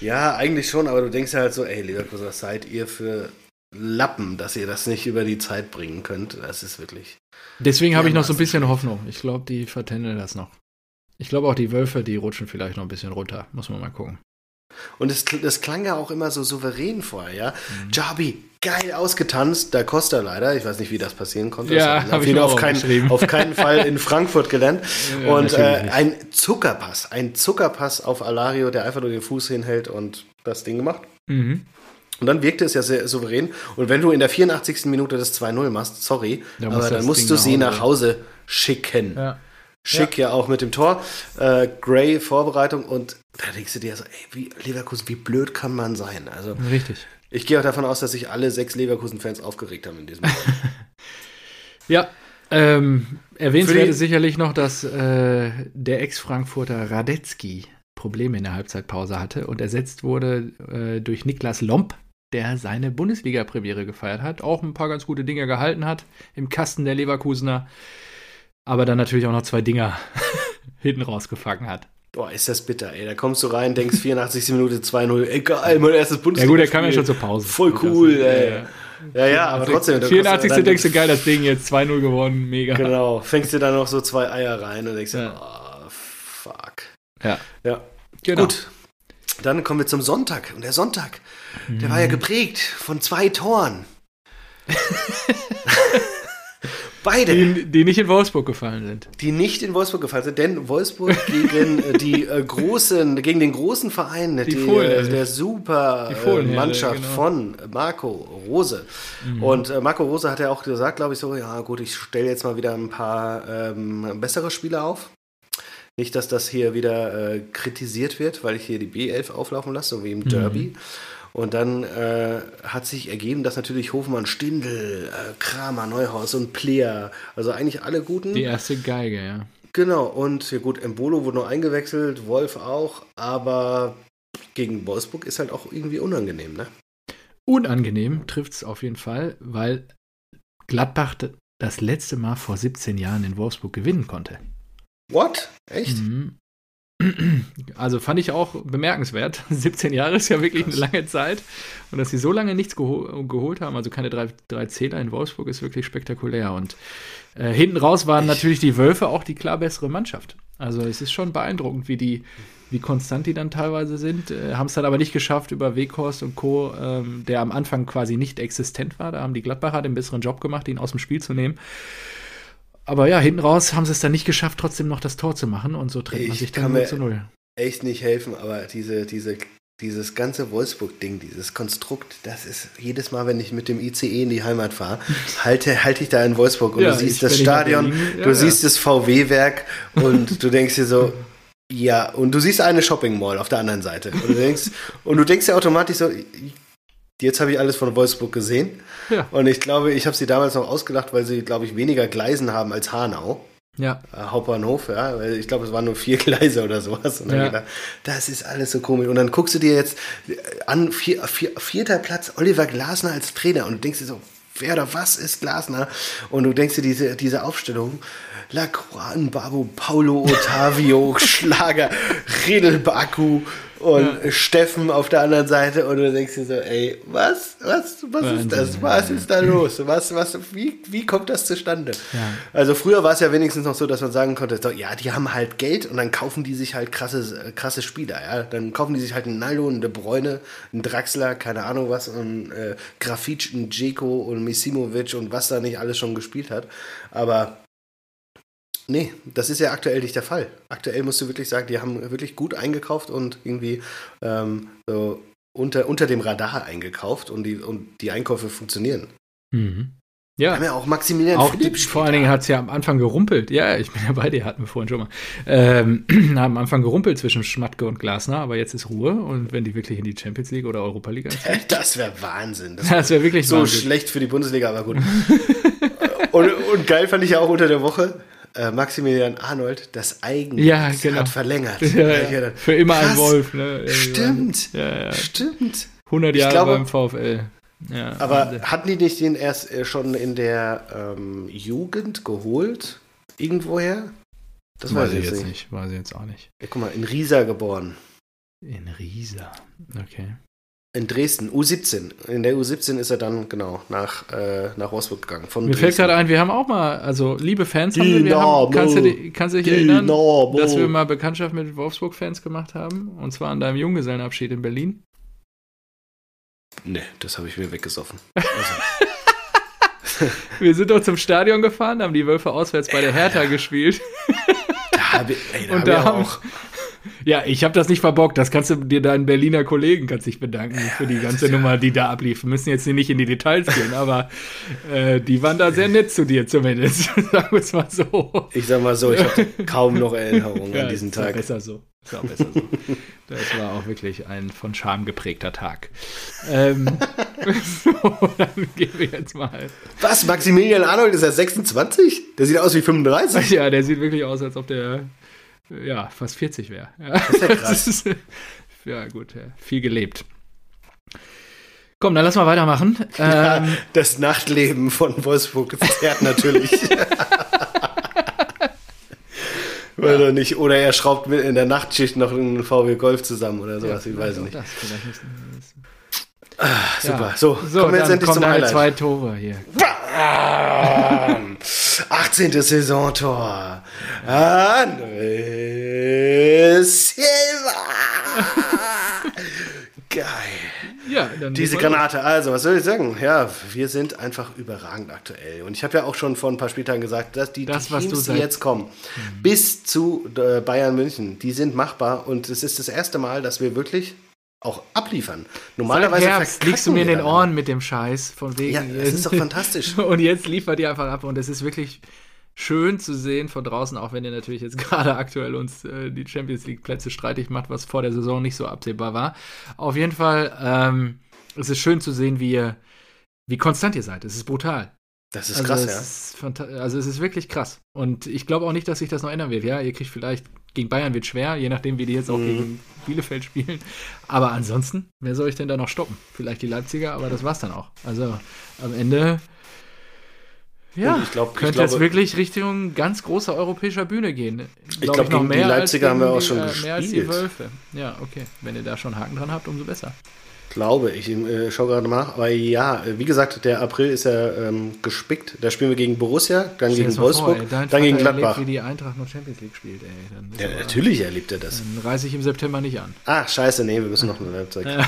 Ja, eigentlich schon, aber du denkst halt so, ey, Leverkusen, was seid ihr für Lappen, dass ihr das nicht über die Zeit bringen könnt? Das ist wirklich. Deswegen habe ich noch so ein bisschen Hoffnung. Ich glaube, die vertändeln das noch. Ich glaube auch die Wölfe, die rutschen vielleicht noch ein bisschen runter. Muss man mal gucken. Und es, das klang ja auch immer so souverän vorher, ja. Mhm. Jabi, geil ausgetanzt, da Costa leider. Ich weiß nicht, wie das passieren konnte. Ja, Das hat hab auf, ich auf, aufgeschrieben. auf keinen Fall <laughs> in Frankfurt gelernt. Ja, und äh, ein Zuckerpass, ein Zuckerpass auf Alario, der einfach nur den Fuß hinhält und das Ding gemacht. Mhm. Und dann wirkte es ja sehr souverän. Und wenn du in der 84. Minute das 2-0 machst, sorry, Da aber dann musst Ding du sie nach Hause schicken. Ja. Schick ja. auch mit dem Tor. Äh, Gray Vorbereitung und da denkst du dir so, ey, wie, Leverkusen, wie blöd kann man sein? Also Richtig. ich gehe auch davon aus, dass sich alle sechs Leverkusen-Fans aufgeregt haben in diesem Jahr. <laughs> Ja, ähm, erwähnenswert ist sicherlich noch, dass äh, der Ex-Frankfurter Radetzky Probleme in der Halbzeitpause hatte und ersetzt wurde äh, durch Niklas Lomp, der seine Bundesliga-Premiere gefeiert hat, auch ein paar ganz gute Dinge gehalten hat im Kasten der Leverkusener, aber dann natürlich auch noch zwei Dinger <laughs> hinten rausgefangen hat. Boah, ist das bitter, ey. Da kommst du rein, denkst 84. Minute 2-0, egal, mein erstes Ja Bundesliga. gut, er kam ja schon zur Pause. Voll cool, Das- ey. ja, ja. Ja, ja, aber trotzdem. du 84. kommst dann- denkst du, geil, das Ding jetzt 2-0 gewonnen, mega. Genau, fängst dir dann noch so zwei Eier rein und denkst dir, Ja. oh, fuck. Ja. Ja, Genau. gut. Dann kommen wir zum Sonntag. Und der Sonntag, der war ja Mhm. geprägt von zwei Toren. <laughs> Beide, Die, die nicht in Wolfsburg gefallen sind. die nicht in Wolfsburg gefallen sind, denn Wolfsburg <laughs> gegen äh, die äh, großen, gegen den großen Verein, die, Fohlen- äh, der super die äh, Fohlenherde, Mannschaft genau. von Marco Rose. Mhm. Und äh, Marco Rose hat ja auch gesagt, glaube ich, so, ja gut, ich stelle jetzt mal wieder ein paar ähm, bessere Spieler auf. Nicht, dass das hier wieder äh, kritisiert wird, weil ich hier die B11 auflaufen lasse, so wie im Derby. Und dann äh, hat sich ergeben, dass natürlich Hofmann, Stindl, äh, Kramer, Neuhaus und Pleer, also eigentlich alle guten. Die erste Geige, ja. Genau, und ja gut, Embolo wurde noch eingewechselt, Wolf auch, aber gegen Wolfsburg ist halt auch irgendwie unangenehm, ne? Unangenehm trifft es auf jeden Fall, weil Gladbach das letzte Mal vor 17 Jahren in Wolfsburg gewinnen konnte. What? Echt? Mhm. Also fand ich auch bemerkenswert. <laughs> 17 Jahre ist ja wirklich eine lange Zeit. Und dass sie so lange nichts geho geholt haben, also keine drei, drei Zähler in Wolfsburg, ist wirklich spektakulär. Und äh, hinten raus waren natürlich die Wölfe auch die klar bessere Mannschaft. Also es ist schon beeindruckend, wie die, wie konstant die dann teilweise sind. Äh, haben es dann aber nicht geschafft über Weghorst und Co., ähm, der am Anfang quasi nicht existent war. Da haben die Gladbacher den besseren Job gemacht, ihn aus dem Spiel zu nehmen. Aber ja, hinten raus haben sie es dann nicht geschafft, trotzdem noch das Tor zu machen. Und so trennt man Ich sich dann 0 mir- zu 0. Echt nicht helfen, aber diese, diese, dieses ganze Wolfsburg-Ding, dieses Konstrukt, das ist jedes Mal, wenn ich mit dem ICE in die Heimat fahre, <laughs> halte, halte ich da in Wolfsburg und Ja, du siehst das Stadion, ja, du ja. siehst das VW-Werk und du denkst dir so, ja, und du siehst eine Shopping Mall auf der anderen Seite. Und du denkst, und du denkst ja automatisch so, jetzt habe ich alles von Wolfsburg gesehen. Ja. Und ich glaube, ich habe sie damals noch ausgelacht, weil sie, glaube ich, weniger Gleisen haben als Hanau. Ja, äh, Hauptbahnhof, ja, ich glaube, es waren nur vier <laughs> Gleise oder sowas. Und dann Ja. gedacht, das ist alles so komisch. Und dann guckst du dir jetzt äh, an, vier, vier, vierter Platz, Oliver Glasner als Trainer und du denkst dir so, wer oder was ist Glasner? Und du denkst dir diese, diese Aufstellung, Lacroix, Babu, Paulo, Ottavio, <laughs> Schlager, Redel Baku und Steffen auf der anderen Seite und du denkst dir so, ey, was, was, was Wahnsinn, ist das? Was ist da los? Was, was, wie, wie kommt das zustande? Ja. Also früher war es ja wenigstens noch so, dass man sagen konnte, so, ja, die haben halt Geld und dann kaufen die sich halt krasse, krasse Spieler, ja. Dann kaufen die sich halt einen Naldo, einen De Bruyne, einen Draxler, keine Ahnung was, und äh, Grafic, einen Dzeko und Misimovic und was da nicht alles schon gespielt hat. Aber nee, das ist ja aktuell nicht der Fall. Aktuell musst du wirklich sagen, die haben wirklich gut eingekauft und irgendwie ähm, so unter, unter dem Radar eingekauft und die, und die Einkäufe funktionieren. Mhm. Ja. Wir haben ja auch Maximilian Auch Philipp vor allen Dingen hat es ja am Anfang gerumpelt. Ja, ich bin ja bei dir, hatten wir vorhin schon mal. Ähm, <clears throat> am Anfang gerumpelt zwischen Schmatke und Glasner, aber jetzt ist Ruhe. Und wenn die wirklich in die Champions League oder Europa League <laughs> einziehen, Das wäre Wahnsinn. Das das wäre wirklich so Wahnsinn. schlecht für die Bundesliga, aber gut. <laughs> und, und geil fand ich ja auch unter der Woche, äh, Maximilian Arnold, das Eigen Ja, genau. hat verlängert. <laughs> Ja, ja. gedacht, Für immer ein krass, Wolf. Ne? Stimmt. Stimmt. 100 Ich Jahre glaube- beim VfL. Ja, Aber Wahnsinn. hatten die nicht den erst äh, schon in der ähm, Jugend geholt? Irgendwoher? Das weiß, ich jetzt nicht. nicht. Weiß ich jetzt auch nicht. Ja, guck mal, in Riesa geboren. In Riesa. Okay. In Dresden, U17. In der U17 ist er dann, genau, nach, äh, nach Wolfsburg gegangen. Von Mir fällt Dresden. gerade ein, wir haben auch mal, also liebe Fans, haben wir, wir haben, kannst, du, dich- kannst du dich erinnern, dass wir mal Bekanntschaft mit Wolfsburg-Fans gemacht haben? Und zwar an deinem Junggesellenabschied in Berlin. Nee, das habe ich mir weggesoffen. <laughs> Wir sind doch zum Stadion gefahren, haben die Wölfe auswärts bei der Hertha gespielt. Da hab ich, ey, da Und hab da haben- auch. Ja, ich habe das nicht verbockt. Das kannst du dir deinen Berliner Kollegen kannst dich bedanken für die ganze Nummer, die da ablief. Wir müssen jetzt nicht in die Details gehen, aber äh, die waren da sehr nett zu dir zumindest. <laughs> Sagen wir es mal so. Ich sag mal so, ich habe <laughs> kaum noch Erinnerungen Ja, an diesen Tag. besser so. Ist auch besser so. Das war auch wirklich ein von Scham geprägter Tag. Ähm, <laughs> so, dann gehen wir jetzt mal. Was? Maximilian Arnold ist er 26? Der sieht aus wie 35. Ja, der sieht wirklich aus, als ob der ja, fast 40 wäre. Ja. Das ist ja <laughs> ja, gut, ja, viel gelebt. Komm, dann lass mal weitermachen. Ähm, Das Nachtleben von Wolfsburg zerrt natürlich. <laughs> Weil er nicht, oder er schraubt mit in der Nachtschicht noch einen VW Golf zusammen oder sowas, ich weiß nicht. Das, das- Ach, super. Ja. So, So, kommen wir jetzt endlich zum Highlight. zwei Tore hier. Bam! 18. Saisontor. André Silva. Geil. Ja, Diese Granate, also, was soll ich sagen? Ja, wir sind einfach überragend aktuell. Und ich habe ja auch schon vor ein paar Spieltagen gesagt, dass die Das, Teams, die jetzt kommen, bis zu äh, Bayern München, die sind machbar. Und es ist das erste Mal, dass wir wirklich auch abliefern. Normalerweise Seit Herbst liegst du mir in den. Ohren mit dem Scheiß von wegen. Ja, das ist doch fantastisch. <laughs> Und jetzt liefert ihr einfach ab und es ist wirklich schön zu sehen von draußen, auch wenn ihr natürlich jetzt <laughs> gerade aktuell uns äh, die Champions League Plätze streitig macht, was vor der Saison nicht so absehbar war. Auf jeden Fall, ähm, es ist schön zu sehen, wie ihr, wie konstant ihr seid. Es ist brutal. Das ist also krass, es ja. Ist also es ist wirklich krass. Und ich glaube auch nicht, dass sich das noch ändern wird. Ja, ihr kriegt vielleicht gegen Bayern wird schwer, je nachdem, wie die jetzt auch Mhm. gegen Bielefeld spielen. Aber ansonsten, wer soll ich denn da noch stoppen? Vielleicht die Leipziger, aber das war's dann auch. Also am Ende ja, Und ich glaub- ich könnte es glaube- wirklich Richtung ganz großer europäischer Bühne gehen. Ich glaub, gegen die Leipziger haben wir auch schon die, äh, Mehr als die gespielt. Wölfe. Ja, okay. Wenn ihr da schon Haken dran habt, umso besser. Glaube ich. Äh, schau gerade nach. Aber ja, äh, wie gesagt, der April ist ja ähm, gespickt. Da spielen wir gegen Borussia, dann Stell gegen mal Wolfsburg, vor, dann gegen Vater erlebt, Gladbach. wie die Eintracht noch Champions League spielt, ey. Ist Ja, aber- natürlich erlebt er das. dann reiße ich im September nicht an. Ah, scheiße, nee, wir müssen noch eine Leipzig. Ja.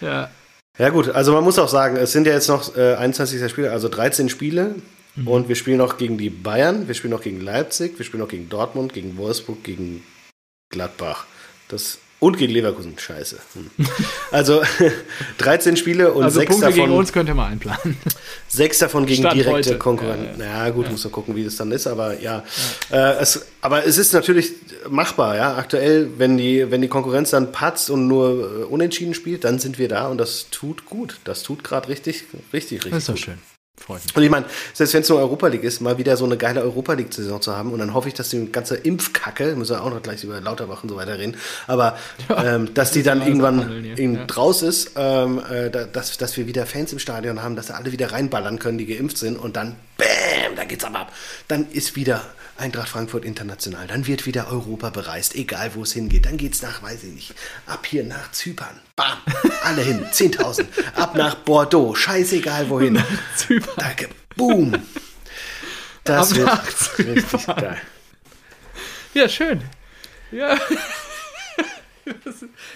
<laughs> ja. Ja gut, also man muss auch sagen, es sind ja jetzt noch äh, 21. Spiele, also 13 Spiele. Und wir spielen noch gegen die Bayern, wir spielen noch gegen Leipzig, wir spielen noch gegen Dortmund, gegen Wolfsburg, gegen Gladbach. Das, und gegen Leverkusen. Scheiße. Hm. Also <laughs> 13 Spiele und Also sechs, Punkte gegen davon, uns könnt ihr mal einplanen. six davon gegen Stand direkte heute. Konkurrenten. Ja, Ja, gut, muss man gucken, wie das dann ist, aber ja. Äh, es, aber es ist natürlich machbar, ja. Aktuell, wenn die, wenn die Konkurrenz dann patzt und nur äh, unentschieden spielt, dann sind wir da und das tut gut. Das tut gerade richtig, richtig, richtig. Das ist doch gut. schön. Und ich meine, selbst wenn es nur Europa League ist, mal wieder so eine geile Europa League-Saison zu haben und dann hoffe ich, dass die ganze Impfkacke, müssen wir auch noch gleich über Lauterbach und so weiter reden, aber ähm, dass die dann alles irgendwann in, Ja. draus ist, ähm, äh, da- dass, dass wir wieder Fans im Stadion haben, dass da alle wieder reinballern können, die geimpft sind und dann BÄM, da geht's aber ab. Dann ist wieder Eintracht Frankfurt international, dann wird wieder Europa bereist, egal wo es hingeht. Dann geht's nach, weiß ich nicht, ab hier nach Zypern. Bam, alle hin, <laughs> 10.000. Ab nach Bordeaux, scheißegal wohin. Zypern. Danke. Boom. Das Ab wird nach richtig geil. Ja, schön. Ja. <laughs>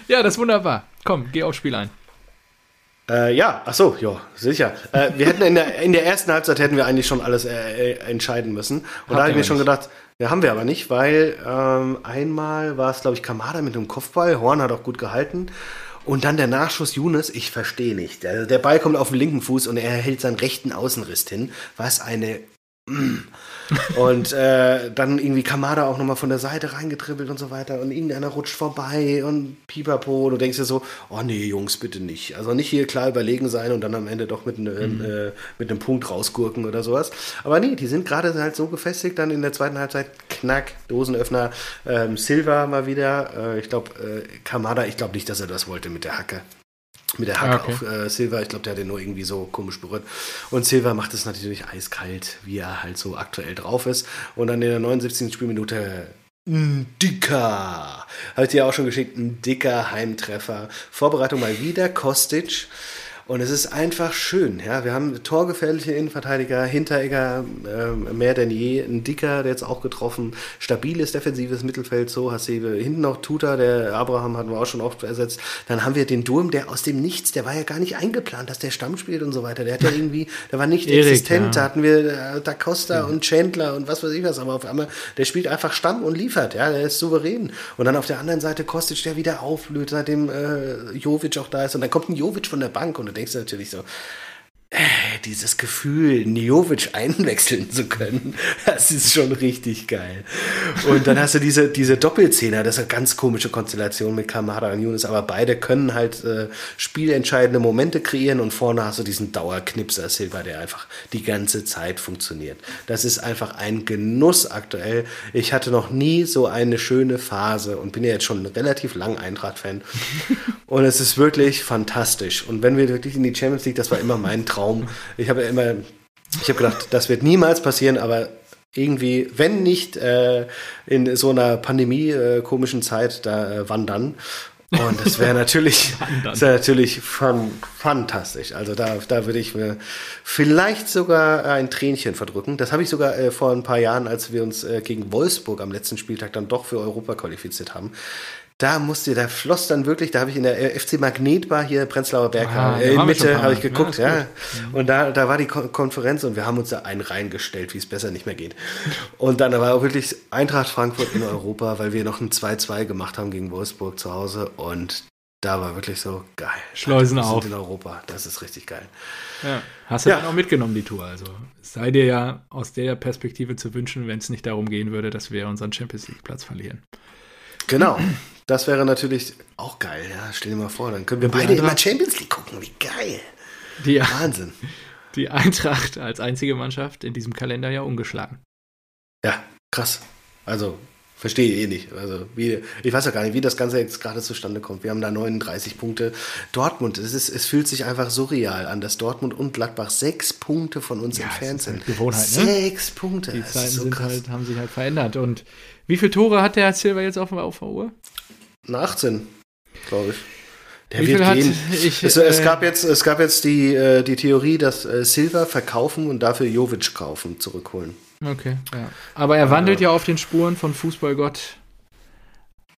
ja, das ist wunderbar. Komm, geh aufs Spiel ein. Äh, ja, ach so, ja, sicher. Äh, wir hätten in der, in der ersten Halbzeit hätten wir eigentlich schon alles äh, äh, entscheiden müssen. Und Habt da habe ich mir schon nicht. gedacht, ja, haben wir aber nicht, weil ähm, einmal war es, glaube ich, Kamada mit dem Kopfball. Horn hat auch gut gehalten. Und dann der Nachschuss Younes, ich verstehe nicht. Der, der Ball kommt auf den linken Fuß und er hält seinen rechten Außenriss hin. Was eine und äh, dann irgendwie Kamada auch nochmal von der Seite reingetribbelt und so weiter und irgendeiner rutscht vorbei und pipapo. Und du denkst dir so, oh nee, Jungs, bitte nicht. Also nicht hier klar überlegen sein und dann am Ende doch mit, ne, mhm. äh, mit einem Punkt rausgurken oder sowas. Aber nee, die sind gerade halt so gefestigt, dann in der zweiten Halbzeit knack, Dosenöffner, ähm, Silva mal wieder. Äh, ich glaube, äh, Kamada, ich glaube nicht, dass er das wollte mit der Hacke mit der Hacke okay. auf äh, Silver. Ich glaube, der hat den nur irgendwie so komisch berührt. Und Silver macht es natürlich eiskalt, wie er halt so aktuell drauf ist. Und dann in der 79. Spielminute ein dicker, habe ich dir auch schon geschickt, ein dicker Heimtreffer. Vorbereitung mal wieder, Kostic. Und es ist einfach schön. Ja? Wir haben torgefährliche Innenverteidiger, Hinteregger äh, mehr denn je, ein Dicker, der jetzt auch getroffen, stabiles defensives Mittelfeld, so hast du hinten noch Tuta, der Abraham hatten wir auch schon oft ersetzt. Dann haben wir den Durm, der aus dem Nichts, der war ja gar nicht eingeplant, dass der Stamm spielt und so weiter. Der hat ja <laughs> irgendwie, der war nicht Erik, existent. Ja. Da hatten wir äh, Da Costa ja. und Chandler und was weiß ich was, aber auf einmal, der spielt einfach Stamm und liefert, ja, der ist souverän. Und dann auf der anderen Seite Kostic, der wieder aufblüht, seitdem äh, Jovic auch da ist. Und dann kommt ein Jovic von der Bank und denkst du natürlich so, äh, dieses Gefühl, Niovic einwechseln zu können, <laughs> das ist schon richtig geil. Und dann hast du diese, diese Doppelzehner, das ist eine ganz komische Konstellation mit Kamada und Yunus, aber beide können halt äh, spielentscheidende Momente kreieren und vorne hast du diesen Dauerknipser Silva, der einfach die ganze Zeit funktioniert. Das ist einfach ein Genuss aktuell. Ich hatte noch nie so eine schöne Phase und bin ja jetzt schon relativ lang Eintracht-Fan. <laughs> und es ist wirklich fantastisch. Und wenn wir wirklich in die Champions League, das war immer mein Traum. Ich habe ja immer, ich habe gedacht, das wird niemals passieren, aber irgendwie, wenn nicht äh, in so einer Pandemie-komischen äh, Zeit, da äh, wandern. Und das wäre <laughs> natürlich, das wär natürlich fun, fantastisch. Also da, da würde ich mir vielleicht sogar ein Tränchen verdrücken. Das habe ich sogar äh, vor ein paar Jahren, als wir uns äh, gegen Wolfsburg am letzten Spieltag dann doch für Europa qualifiziert haben da musste, da floss dann wirklich, da habe ich in der FC Magnetbar hier Prenzlauer Berg ah, äh, in Mitte habe ich geguckt, ja. ja. Und da, da war die Konferenz und wir haben uns da einen reingestellt, wie es besser nicht mehr geht. Und dann war auch wirklich Eintracht Frankfurt in Europa, weil wir noch ein 2-2 gemacht haben gegen Wolfsburg zu Hause und da war wirklich so geil. Schleusen auf. in Europa, das ist richtig geil. Ja. Hast du ja. dann auch mitgenommen, die Tour. Also sei dir ja aus der Perspektive zu wünschen, wenn es nicht darum gehen würde, dass wir unseren Champions League Platz verlieren. Genau. Das wäre natürlich auch geil, ja. Stell dir mal vor, dann können wir beide Eintracht, immer Champions League gucken. Wie geil. Die, Wahnsinn. <laughs> Die Eintracht als einzige Mannschaft in diesem Kalender ja ungeschlagen. Ja, krass. Also, verstehe eh nicht. Also, wie, ich weiß ja gar nicht, wie das Ganze jetzt gerade zustande kommt. Wir haben da 39 Punkte. Dortmund, es, ist, es fühlt sich einfach surreal an, dass Dortmund und Gladbach sechs Punkte von uns ja, entfernt sind. Halt Gewohnheit, ne? Sechs Punkte. Die Zeiten so sind halt, haben sich halt verändert. Und wie viele Tore hat der Silva jetzt auf, auf der Uhr? 18, glaube ich. Der Wie wird gehen. Ich, es, es, äh, gab jetzt, es gab jetzt die, äh, die Theorie, dass äh, Silva verkaufen und dafür Jovic kaufen, zurückholen. Okay, ja. Aber er wandelt ja auf den Spuren von Fußballgott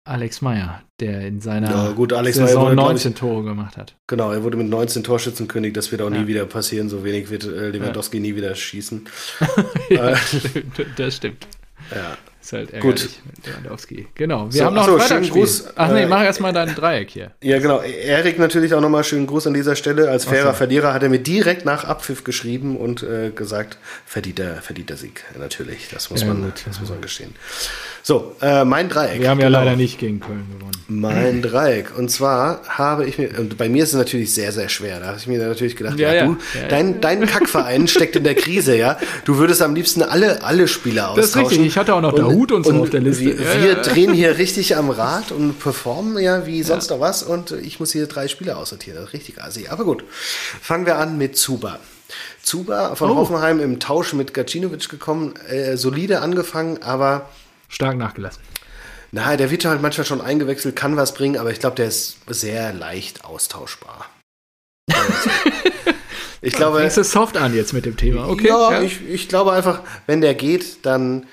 Alex Meyer, der in seiner ja, gut, Alex Saison wurde, 19 ich, Tore gemacht hat. Genau, er wurde mit 19 Torschützenkönig, das wird auch ja. nie wieder passieren, so wenig wird äh, Lewandowski ja. nie wieder schießen. <laughs> ja, das <laughs> stimmt. Das stimmt. Ja. Ist halt ärgerlich Gut. Lewandowski. Genau. Wir so, haben noch achso, einen Gruß. Ach nee, äh, mach erstmal dein Dreieck hier. Ja, genau. Erik natürlich auch nochmal schönen Gruß an dieser Stelle. Als fairer so. Verlierer hat er mir direkt nach Abpfiff geschrieben und äh, gesagt, verdienter, verdienter Sieg. Natürlich. Das muss, ja, man, gut. das muss man gestehen. So, äh, mein Dreieck. Wir haben ja genau. leider nicht gegen Köln gewonnen. Mein Dreieck. Und zwar habe ich mir, und bei mir ist es natürlich sehr, sehr schwer. Da habe ich mir natürlich gedacht, ja, ja, du, ja, dein, dein Kackverein <laughs> steckt in der Krise, ja. Du würdest am liebsten alle, alle Spieler austauschen. Das ist richtig. Ich hatte auch noch und, Hut und so und auf der Liste. Wir, wir drehen hier richtig am Rad und performen ja wie sonst noch was. Und ich muss hier drei Spieler aussortieren. Das ist richtig assi. Aber gut. Fangen wir an mit Zuba. Zuba von oh. Hoffenheim im Tausch mit Gacinovic gekommen. Äh, solide angefangen, aber stark nachgelassen. Na, der wird halt manchmal schon eingewechselt, kann was bringen, aber ich glaube, der ist sehr leicht austauschbar. <laughs> ich glaube. Fängst du soft an jetzt mit dem Thema, okay? Ja, ja. Ich, ich glaube einfach, wenn der geht, dann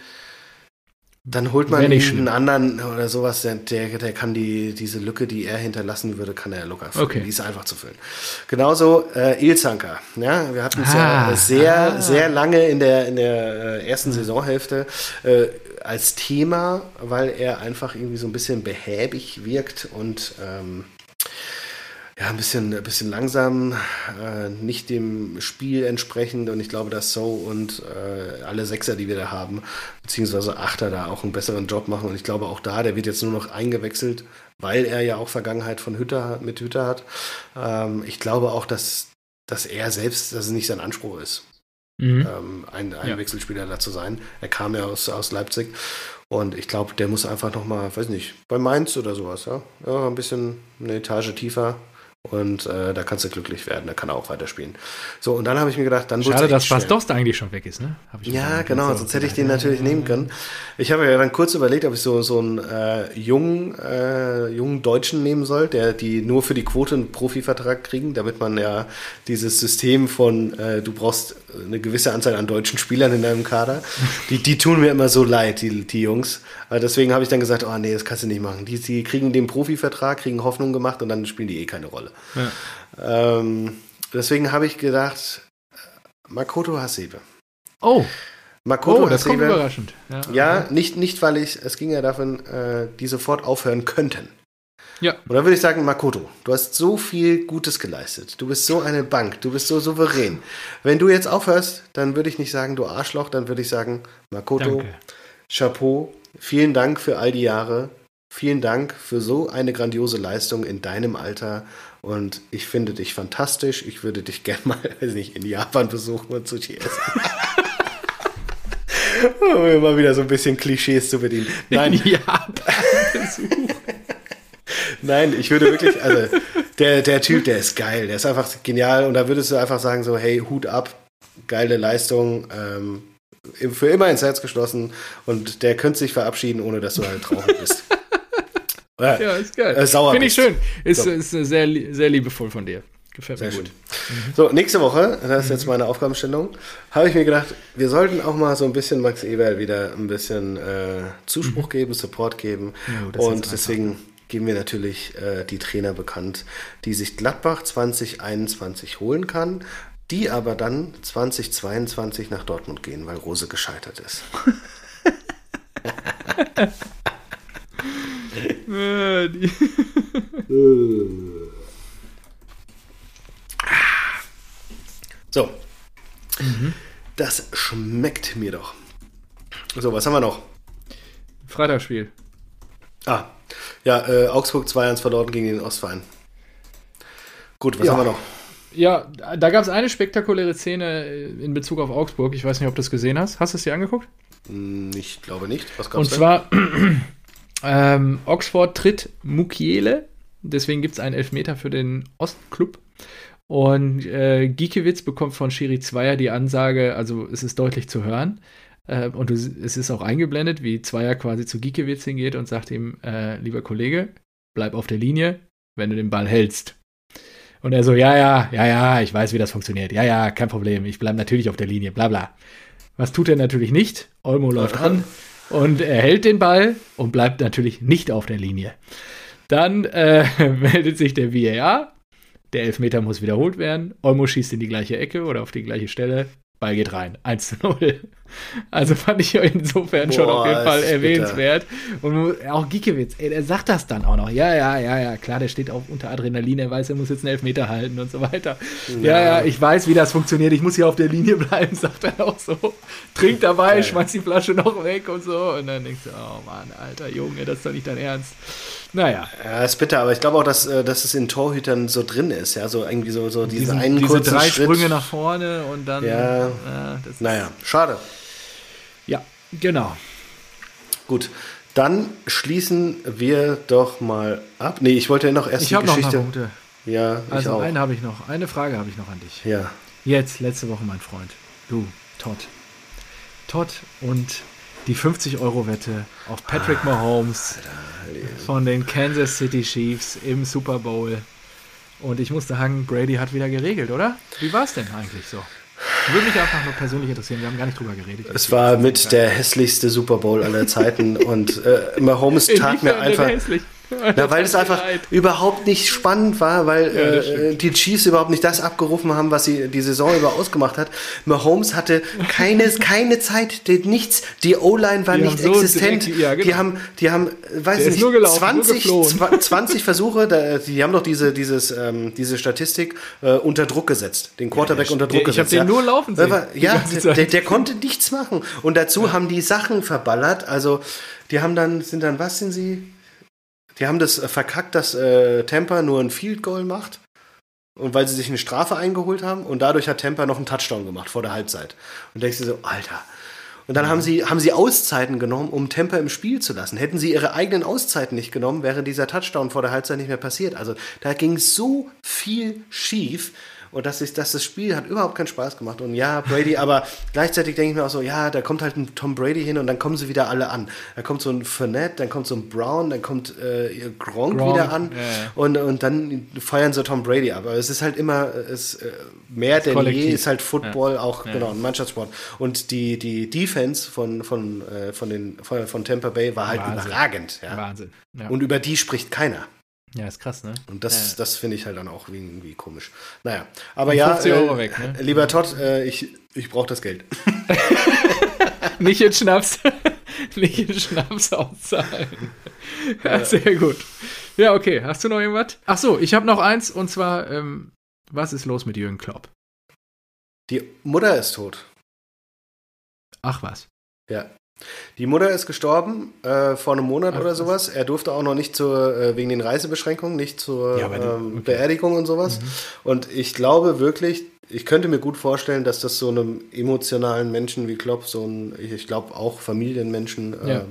dann holt man einen anderen oder sowas, der, der, kann die, diese Lücke, die er hinterlassen würde, kann er locker füllen. Okay. Die ist einfach zu füllen. Genauso äh, Ilzanker. Ja, wir hatten es ah, ja sehr, ah. sehr lange in der, in der äh, ersten Saisonhälfte äh, als Thema, weil er einfach irgendwie so ein bisschen behäbig wirkt und ähm, ja, ein bisschen, ein bisschen langsam, äh, nicht dem Spiel entsprechend. Und ich glaube, dass So und äh, alle Sechser, die wir da haben, beziehungsweise Achter, da auch einen besseren Job machen. Und ich glaube auch da, der wird jetzt nur noch eingewechselt, weil er ja auch Vergangenheit von Hütter mit Hütter hat. Ähm, ich glaube auch, dass, dass er selbst, dass es nicht sein Anspruch ist, mhm. ähm, ein, ein ja. Wechselspieler da zu sein. Er kam ja aus, aus Leipzig. Und ich glaube, der muss einfach nochmal, weiß nicht, bei Mainz oder sowas, ja, ja ein bisschen eine Etage tiefer und äh, da kannst du glücklich werden, da kann er auch weiterspielen. So, und dann habe ich mir gedacht, dann Schade, dass Bas Dost eigentlich schon weg ist, ne? ja, genau, sonst hätte ich den natürlich ja, nehmen können. Ich habe ja dann kurz überlegt, ob ich so, so einen äh, jungen, äh, jungen Deutschen nehmen soll, der die nur für die Quote einen Profivertrag kriegen, damit man ja dieses System von, äh, du brauchst eine gewisse Anzahl an deutschen Spielern in deinem Kader, die, die tun mir immer so leid, die, die Jungs. deswegen habe ich dann gesagt, oh nee, das kannst du nicht machen. Die, die kriegen den Profivertrag, kriegen Hoffnung gemacht und dann spielen die eh keine Rolle. Ja. Ähm, deswegen habe ich gedacht, Makoto Hasebe. Oh. Makoto oh, das Hasebe, kommt überraschend. Ja, ja nicht, nicht, weil ich, es ging ja davon, äh, die sofort aufhören könnten. Ja. Und dann würde ich sagen, Makoto, du hast so viel Gutes geleistet. Du bist so eine Bank, du bist so souverän. Wenn du jetzt aufhörst, dann würde ich nicht sagen, du Arschloch, dann würde ich sagen, Makoto, Danke. Chapeau, vielen Dank für all die Jahre. Vielen Dank für so eine grandiose Leistung in deinem Alter und ich finde dich fantastisch. Ich würde dich <laughs> gerne mal, weiß nicht, in Japan besuchen und Sushi essen. <laughs> um immer wieder so ein bisschen Klischees zu bedienen. Nein. In Japan <laughs> besuchen. Nein, ich würde wirklich, also der, der Typ, der ist geil, der ist einfach genial und da würdest du einfach sagen so, hey, Hut ab, geile Leistung, ähm, für immer ins Herz geschlossen und der könnte sich verabschieden, ohne dass du halt traurig bist. Ja, ist geil. Äh, Finde ich schön. Ist, so. ist sehr, sehr liebevoll von dir. Gefällt mir gut. Mhm. So, nächste Woche, das ist jetzt meine Aufgabenstellung, habe ich mir gedacht, wir sollten auch mal so ein bisschen Max Eberl wieder ein bisschen äh, Zuspruch mhm. geben, Support geben. Ja, und deswegen geben wir natürlich äh, die Trainer bekannt, die sich Gladbach 2021 holen kann, die aber dann 2022 nach Dortmund gehen, weil Rose gescheitert ist. <laughs> so. Mhm. Das schmeckt mir doch. So, was haben wir noch? Freitagsspiel. Ah, ja, äh, Augsburg 2-1 verloren gegen den Ostverein. Gut, was ja. haben wir noch? Ja, da gab es eine spektakuläre Szene in Bezug auf Augsburg. Ich weiß nicht, ob du es gesehen hast. Hast du es dir angeguckt? Hm, ich glaube nicht. Was gab's Und denn? zwar ähm, Oxford tritt Mukiele, deswegen gibt es einen Elfmeter für den Ostclub. Und äh, Giekewitz bekommt von Schiri Zweier die Ansage, also es ist deutlich zu hören. Äh, und es ist auch eingeblendet, wie Zweier quasi zu Giekewitz hingeht und sagt ihm, äh, lieber Kollege, bleib auf der Linie, wenn du den Ball hältst. Und er so, ja, ja, ja, ja, ich weiß, wie das funktioniert. Ja, ja, kein Problem, ich bleibe natürlich auf der Linie, bla bla. Was tut er natürlich nicht? Olmo läuft <laughs> an, und er hält den Ball und bleibt natürlich nicht auf der Linie. Dann äh, <laughs> meldet sich der VAR. Der Elfmeter muss wiederholt werden. Olmo schießt in die gleiche Ecke oder auf die gleiche Stelle. Ball geht rein. <laughs> 1 zu 0. Also fand ich insofern Boah, schon auf jeden Fall erwähnenswert. Und auch Giekewitz, ey, der sagt das dann auch noch. Ja, ja, ja, ja, klar, der steht auch unter Adrenalin, er weiß, er muss jetzt einen Elfmeter halten und so weiter. Ja, ja, ja ich weiß, wie das funktioniert. Ich muss hier auf der Linie bleiben, <laughs> sagt er auch so. Trinkt dabei, Geil. schmeißt die Flasche noch weg und so. Und dann denkst du, oh Mann, alter Junge, das ist doch nicht dein Ernst. Naja. Ja, ist bitter, aber ich glaube auch, dass, äh, dass es in Torhütern so drin ist, ja, so irgendwie so, so diese einen diese kurzen drei Schritt. Sprünge nach vorne und dann. Ja, ja naja, schade. Ja, genau. Gut, dann schließen wir doch mal ab. Nee, ich wollte ja noch erst ich die Geschichte. Noch Punkte. Ja, ich also auch. eine habe ich noch. Eine Frage habe ich noch an dich. Ja. Jetzt, letzte Woche, mein Freund. Du, Todd. Todd und die 50-Euro-Wette auf Patrick ah, Mahomes von den Kansas City Chiefs im Super Bowl. Und ich musste sagen, Brady hat wieder geregelt, oder? Wie war es denn eigentlich so? Würde mich einfach nur persönlich interessieren, wir haben gar nicht drüber geredet. Es war mit der hässlichste Super Bowl aller Zeiten und äh, Mahomes <laughs> tat mir einfach. Hässlich? <laughs> Na, weil es einfach leid. überhaupt nicht spannend war, weil ja, äh, die Chiefs überhaupt nicht das abgerufen haben, was sie die Saison über ausgemacht hat. Mahomes hatte keine, <laughs> keine Zeit, nichts. Die O-Line war die nicht so existent. Direkt, ja, genau. Die haben, die haben, weiß nicht, gelaufen, 20, 20 Versuche, da, die haben doch diese, dieses, ähm, diese Statistik äh, unter Druck gesetzt, den Quarterback ja, unter Druck der, gesetzt. Ich habe den nur laufen sehen. Ja, der, der, konnte nichts machen. Und dazu haben die Sachen verballert. Also die haben dann, sind dann, was sind sie? Die haben das äh, verkackt, dass äh, Tampa nur ein Field Goal macht. Und weil sie sich eine Strafe eingeholt haben und dadurch hat Tampa noch einen Touchdown gemacht vor der Halbzeit. Und da denkst du so, Alter. Und dann haben sie, haben sie Auszeiten genommen, um Tampa im Spiel zu lassen. Hätten sie ihre eigenen Auszeiten nicht genommen, wäre dieser Touchdown vor der Halbzeit nicht mehr passiert. Also da ging so viel schief. Und dass, ich, dass das Spiel hat überhaupt keinen Spaß gemacht. Und ja, Brady, aber gleichzeitig denke ich mir auch so, ja, da kommt halt ein Tom Brady hin und dann kommen sie wieder alle an. Da kommt so ein Fournette, dann kommt so ein Brown, dann kommt äh, Gronk, Gronk, wieder an yeah. und, und dann feiern sie Tom Brady. Aber es ist halt immer, es, äh, mehr das denn Kollektiv. je ist halt Football ja. auch, ja. genau, ein Mannschaftssport. Und die, die Defense von, von, äh, von, den, von, von Tampa Bay war halt Wahnsinn. überragend. Ja. Wahnsinn. Und über die spricht keiner. Ja, ist krass, ne? Und das, ja. das finde ich halt dann auch irgendwie komisch. Naja, aber ja, äh, weg, ne? lieber Todd, äh, ich, ich brauche das Geld. <laughs> Nicht in Schnaps. <laughs> Nicht in Schnaps auszahlen. Ja, sehr gut. Ja, okay. Hast du noch irgendwas? Ach so, ich habe noch eins und zwar, ähm, was ist los mit Jürgen Klopp? Die Mutter ist tot. Ach was. Ja. Die Mutter ist gestorben äh, vor einem Monat Ach, oder sowas. Er durfte auch noch nicht zur, äh, wegen den Reisebeschränkungen, nicht zur ja, ähm, okay. Beerdigung und sowas. Mhm. Und ich glaube wirklich, ich könnte mir gut vorstellen, dass das so einem emotionalen Menschen wie Klopp, so ein, ich glaube auch Familienmenschen ähm, ja.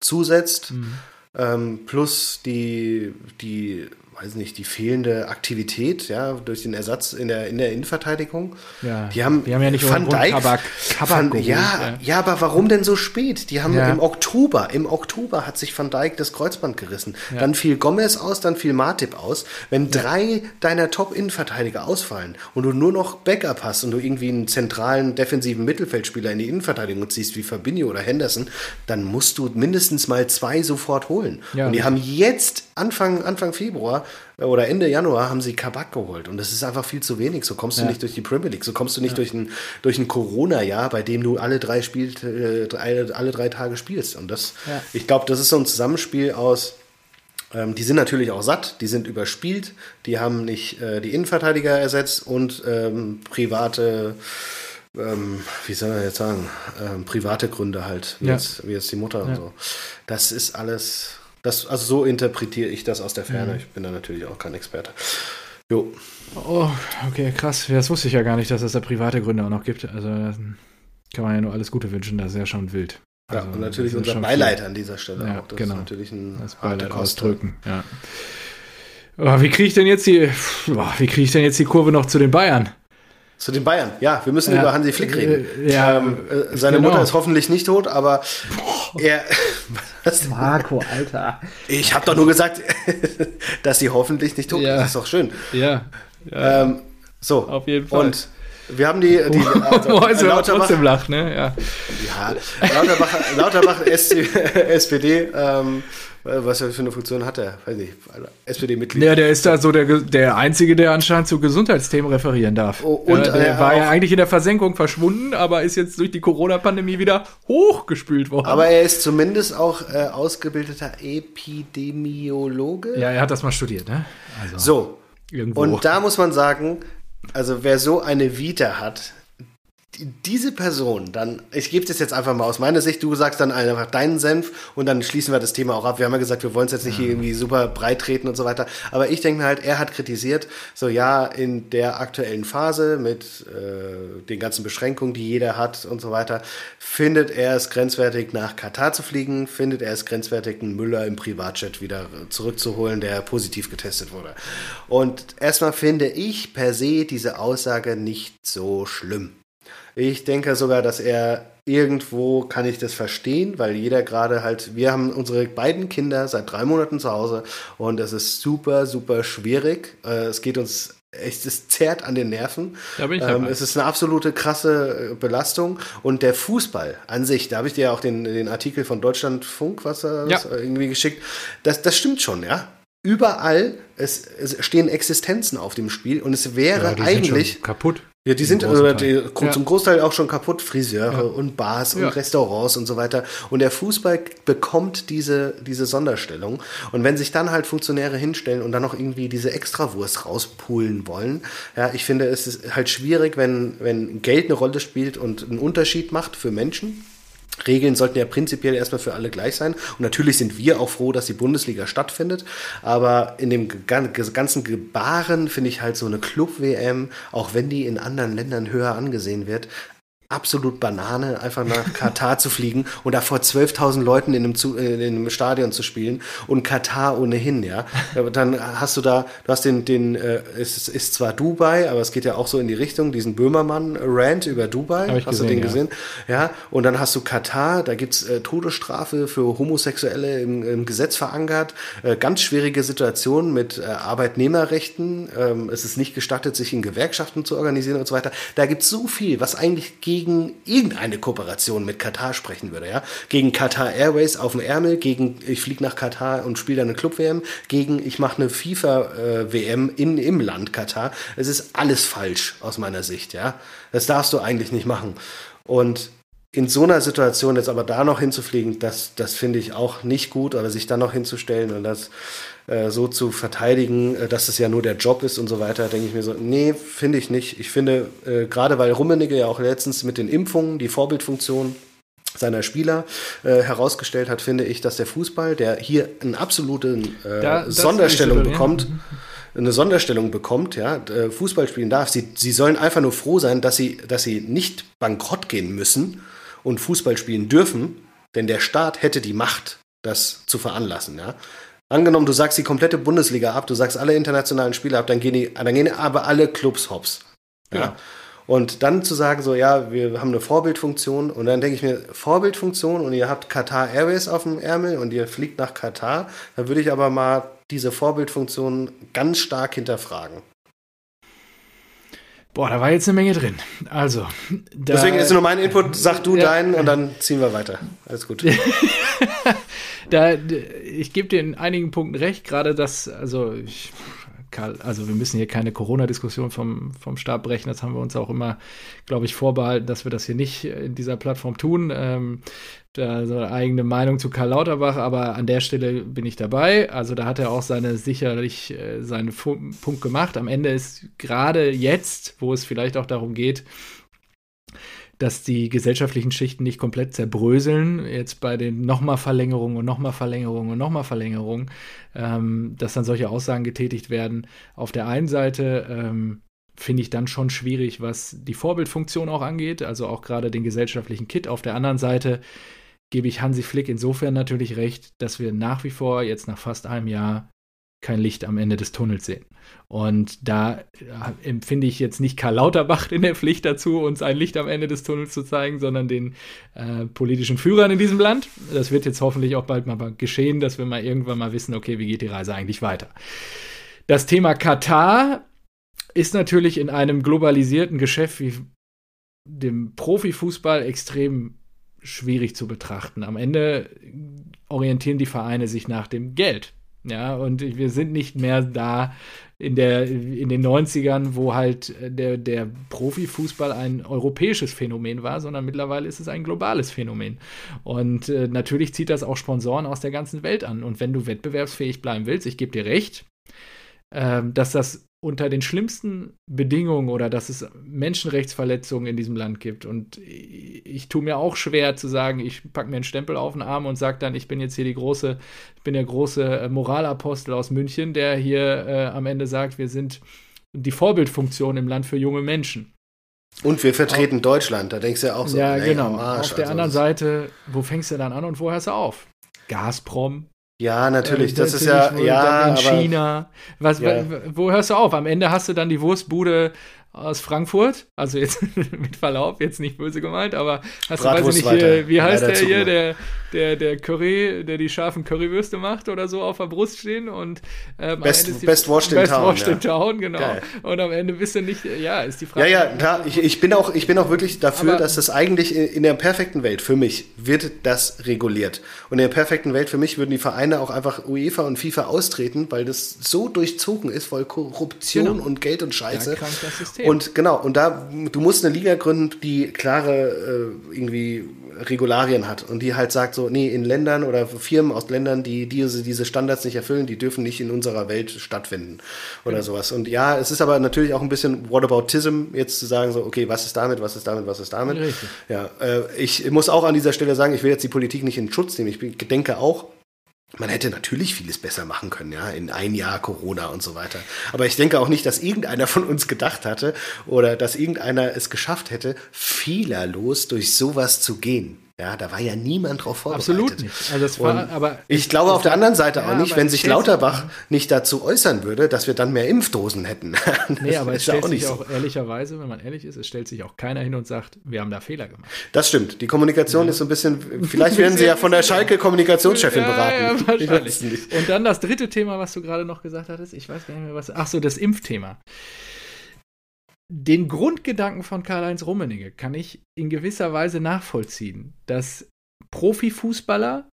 zusetzt. Mhm. Ähm, plus die, die weiß nicht, die fehlende Aktivität, ja, durch den Ersatz in der, in der Innenverteidigung. Ja, die haben, die haben ja nicht Van Dijk, Kabak, Kabak Van, ja, ja, ja, aber warum denn so spät? Die haben ja. im Oktober, im Oktober hat sich Van Dijk das Kreuzband gerissen. Ja. Dann fiel Gomez aus, dann fiel Matip aus. Wenn drei deiner Top-Innenverteidiger ausfallen und du nur noch Backup hast und du irgendwie einen zentralen defensiven Mittelfeldspieler in die Innenverteidigung ziehst, wie Fabinho oder Henderson, dann musst du mindestens mal zwei sofort holen. und die haben jetzt Anfang, Anfang Februar oder Ende Januar haben sie Kabak geholt. Und das ist einfach viel zu wenig. So kommst du ja. nicht durch die Premier League. So kommst du nicht ja. durch ein, durch ein Corona-Jahr, bei dem du alle drei, spielt, äh, alle, alle drei Tage spielst. Und das, ja. ich glaube, das ist so ein Zusammenspiel aus. Ähm, die sind natürlich auch satt, die sind überspielt, die haben nicht äh, die Innenverteidiger ersetzt und ähm, private ähm, wie soll man jetzt sagen, ähm, private Gründe halt, wie, ja. jetzt, wie jetzt die Mutter ja. und so. Das ist alles, das, also so interpretiere ich das aus der Ferne. Mhm. Ich bin da natürlich auch kein Experte. Jo. Oh, okay, krass. Das wusste ich ja gar nicht, dass es da private Gründe auch noch gibt. Also kann man ja nur alles Gute wünschen, das ist ja schon wild. Also, ja, und natürlich unser Beileid viel. an dieser Stelle ja, auch. Das genau. ist natürlich ein das Beileid ausdrücken, ja. Oh, wie kriege ich denn jetzt die, oh, wie kriege ich denn jetzt die Kurve noch zu den Bayern? Zu den Bayern, ja, wir müssen ja, über Hansi Flick reden. Äh, ja, ähm, äh, seine genau. Mutter ist hoffentlich nicht tot, aber Boah. er. <laughs> Marco, Alter. Ich habe doch nur gesagt, <laughs> dass sie hoffentlich nicht tot ist. Das ist doch schön. Ja. ja. Ähm, so. Auf jeden Fall. Und wir haben die. die <laughs> also, also Lauterbach, trotzdem lacht, ne? Ja. Ja, Lauterbach, Lauterbach SPD, <laughs> ähm, äh, was er für eine Funktion hat er? Weiß nicht, SPD-Mitglied. Ja, der ist da so der, der Einzige, der anscheinend zu Gesundheitsthemen referieren darf. Oh, und ja, der äh, war ja eigentlich in der Versenkung verschwunden, aber ist jetzt durch die Corona-Pandemie wieder hochgespült worden. Aber er ist zumindest auch äh, ausgebildeter Epidemiologe. Ja, er hat das mal studiert, ne? Also, so. Irgendwo. Und da muss man sagen, also wer so eine Vita hat, diese Person dann, ich gebe das jetzt einfach mal aus meiner Sicht, du sagst dann einfach deinen Senf und dann schließen wir das Thema auch ab. Wir haben ja gesagt, wir wollen es jetzt nicht ja. irgendwie super breit treten und so weiter. Aber ich denke mir halt, er hat kritisiert, so ja, in der aktuellen Phase mit äh, den ganzen Beschränkungen, die jeder hat und so weiter, findet er es grenzwertig, nach Katar zu fliegen, findet er es grenzwertig, einen Müller im Privatjet wieder zurückzuholen, der positiv getestet wurde. Und erstmal finde ich per se diese Aussage nicht so schlimm. Ich denke sogar, dass er irgendwo kann ich das verstehen, weil jeder gerade halt, wir haben unsere beiden Kinder seit drei Monaten zu Hause und es ist super, super schwierig. Äh, es geht uns echt, es zerrt an den Nerven. Da bin ich ähm, es ist eine absolute krasse äh, Belastung. Und der Fußball an sich, da habe ich dir ja auch den, den Artikel von Deutschlandfunk, was er Ja. irgendwie geschickt, das, das stimmt schon, ja. Überall, es, es stehen Existenzen auf dem Spiel und es wäre Ja, die sind eigentlich. schon kaputt. Ja, die sind äh, die, Ja. zum Großteil auch schon kaputt, Friseure Ja. und Bars und Ja. Restaurants und so weiter. Und der Fußball bekommt diese, diese Sonderstellung. Und wenn sich dann halt Funktionäre hinstellen und dann noch irgendwie diese Extrawurst rauspulen wollen, ja, ich finde, es ist halt schwierig, wenn, wenn Geld eine Rolle spielt und einen Unterschied macht für Menschen. Regeln sollten ja prinzipiell erstmal für alle gleich sein. Und natürlich sind wir auch froh, dass die Bundesliga stattfindet. Aber in dem gan- ganzen Gebaren finde ich halt so eine Club-WM, auch wenn die in anderen Ländern höher angesehen wird, absolut Banane, einfach nach Katar zu fliegen und da vor 12.000 Leuten in einem, Zu äh, in einem Stadion zu spielen und Katar ohnehin, ja. Dann hast du da, du hast den, den äh, es ist zwar Dubai, aber es geht ja auch so in die Richtung, diesen Böhmermann-Rant über Dubai. Hast du gesehen, den ja. gesehen? Ja, und dann hast du Katar, da gibt's äh, Todesstrafe für Homosexuelle im, im Gesetz verankert. Äh, ganz schwierige Situation mit äh, Arbeitnehmerrechten. Ähm, es ist nicht gestattet, sich in Gewerkschaften zu organisieren und so weiter. Da gibt's so viel, was eigentlich gegen irgendeine Kooperation mit Katar sprechen würde. Ja? Gegen Qatar Airways auf dem Ärmel, gegen ich fliege nach Katar und spiele da eine Club-WM, gegen ich mache eine FIFA-WM in, im Land Katar. Es ist alles falsch aus meiner Sicht. Ja? Das darfst du eigentlich nicht machen. Und in so einer Situation jetzt aber da noch hinzufliegen, das, das finde ich auch nicht gut, aber sich dann noch hinzustellen und das äh, so zu verteidigen, äh, dass es ja nur der Job ist und so weiter, denke ich mir so, nee, finde ich nicht. Ich finde, äh, gerade weil Rummenigge ja auch letztens mit den Impfungen die Vorbildfunktion seiner Spieler äh, herausgestellt hat, finde ich, dass der Fußball, der hier eine absolute äh, Da- Sonderstellung ja. bekommt, eine Sonderstellung bekommt, ja, äh, Fußball spielen darf. Sie, sie sollen einfach nur froh sein, dass sie, dass sie nicht bankrott gehen müssen und Fußball spielen dürfen, denn der Staat hätte die Macht, das zu veranlassen, ja. Angenommen, du sagst die komplette Bundesliga ab, du sagst alle internationalen Spiele ab, dann gehen, die, dann gehen aber alle Clubs hops. Ja. Ja. Und dann zu sagen, so, ja, wir haben eine Vorbildfunktion und dann denke ich mir, Vorbildfunktion und ihr habt Qatar Airways auf dem Ärmel und ihr fliegt nach Katar, dann würde ich aber mal diese Vorbildfunktion ganz stark hinterfragen. Boah, da war jetzt eine Menge drin. Also, da, Deswegen ist nur mein Input, sag du Ja. deinen und dann ziehen wir weiter. Alles gut. <laughs> da, ich gebe dir in einigen Punkten recht, gerade das, also ich, Karl, also wir müssen hier keine Corona-Diskussion vom, vom Stab brechen, das haben wir uns auch immer, glaube ich, vorbehalten, dass wir das hier nicht in dieser Plattform tun. Ähm, da so eine eigene Meinung zu Karl Lauterbach, aber an der Stelle bin ich dabei. Also da hat er auch seine sicherlich äh, seinen Punkt gemacht. Am Ende ist gerade jetzt, wo es vielleicht auch darum geht, dass die gesellschaftlichen Schichten nicht komplett zerbröseln, jetzt bei den nochmal Verlängerungen und nochmal Verlängerungen und nochmal Verlängerungen, ähm, dass dann solche Aussagen getätigt werden. Auf der einen Seite ähm, finde ich dann schon schwierig, was die Vorbildfunktion auch angeht, also auch gerade den gesellschaftlichen Kit. Auf der anderen Seite gebe ich Hansi Flick insofern natürlich recht, dass wir nach wie vor jetzt nach fast einem Jahr kein Licht am Ende des Tunnels sehen. Und da äh, empfinde ich jetzt nicht Karl Lauterbach in der Pflicht dazu, uns ein Licht am Ende des Tunnels zu zeigen, sondern den äh, politischen Führern in diesem Land. Das wird jetzt hoffentlich auch bald mal geschehen, dass wir mal irgendwann mal wissen, okay, wie geht die Reise eigentlich weiter. Das Thema Katar ist natürlich in einem globalisierten Geschäft wie dem Profifußball extrem schwierig zu betrachten. Am Ende orientieren die Vereine sich nach dem Geld. Ja, und wir sind nicht mehr da in, der, in den 90ern, wo halt der, der Profifußball ein europäisches Phänomen war, sondern mittlerweile ist es ein globales Phänomen. Und äh, natürlich zieht das auch Sponsoren aus der ganzen Welt an. Und wenn du wettbewerbsfähig bleiben willst, ich gebe dir recht, äh, dass das unter den schlimmsten Bedingungen oder dass es Menschenrechtsverletzungen in diesem Land gibt. Und ich, ich tue mir auch schwer zu sagen, ich packe mir einen Stempel auf den Arm und sage dann, ich bin jetzt hier die große, ich bin der große äh, Moralapostel aus München, der hier äh, am Ende sagt, wir sind die Vorbildfunktion im Land für junge Menschen. Und wir vertreten Deutschland, da denkst du ja auch so. ja, ey, genau. am Arsch, auf der also anderen Seite, wo fängst du dann an und wo hörst du auf? Gazprom, Ja, natürlich, Äh, das ist natürlich, ja, wo ja, dann in aber China. Was, Ja. Wo hörst du auf? Am Ende hast du dann die Wurstbude aus Frankfurt. Also jetzt <laughs> mit Verlaub, jetzt nicht böse gemeint, aber hast du, weiß ich nicht, hier, wie heißt der hier, der der, der Curry, der die scharfen Currywürste macht oder so auf der Brust stehen und ähm, best, best washed in best town. Washed ja. in town, genau. Geil. Und am Ende bist du nicht, ja, ist die Frage. Ja, ja, klar, ich, ich, bin, auch, ich bin auch wirklich dafür, Aber, dass das eigentlich in, in der perfekten Welt für mich wird das reguliert. Und in der perfekten Welt für mich würden die Vereine auch einfach UEFA und FIFA austreten, weil das so durchzogen ist, voll Korruption genau. und Geld und Scheiße. Ja, und genau, und da, du musst eine Liga gründen, die klare äh, irgendwie Regularien hat und die halt sagt so, nee, in Ländern oder Firmen aus Ländern, die diese, diese Standards nicht erfüllen, die dürfen nicht in unserer Welt stattfinden oder mhm. sowas. Und ja, es ist aber natürlich auch ein bisschen Whataboutism, jetzt zu sagen so, okay, was ist damit, was ist damit, was ist damit. Richtig. Ja, äh, ich muss auch an dieser Stelle sagen, ich will jetzt die Politik nicht in Schutz nehmen. Ich denke auch, man hätte natürlich vieles besser machen können, ja, in ein Jahr Corona und so weiter. Aber ich denke auch nicht, dass irgendeiner von uns gedacht hatte oder dass irgendeiner es geschafft hätte, fehlerlos durch sowas zu gehen. Ja, da war ja niemand drauf vorbereitet. Absolut nicht. Also das war, aber ich glaube auf der anderen Seite ja, auch nicht, wenn sich Lauterbach nicht dazu äußern würde, dass wir dann mehr Impfdosen hätten. <laughs> nee, aber es stellt auch sich auch so. ehrlicherweise, wenn man ehrlich ist, es stellt sich auch keiner hin und sagt, wir haben da Fehler gemacht. Das stimmt. Die Kommunikation ja. ist so ein bisschen, vielleicht werden sie ja von der <laughs> Schalke Kommunikationschefin beraten. Ja, wahrscheinlich. Und dann das dritte Thema, was du gerade noch gesagt hattest, ich weiß gar nicht mehr was. Ach so, das Impfthema den Grundgedanken von Karl-Heinz Rummenigge kann ich in gewisser Weise nachvollziehen, dass Profifußballer,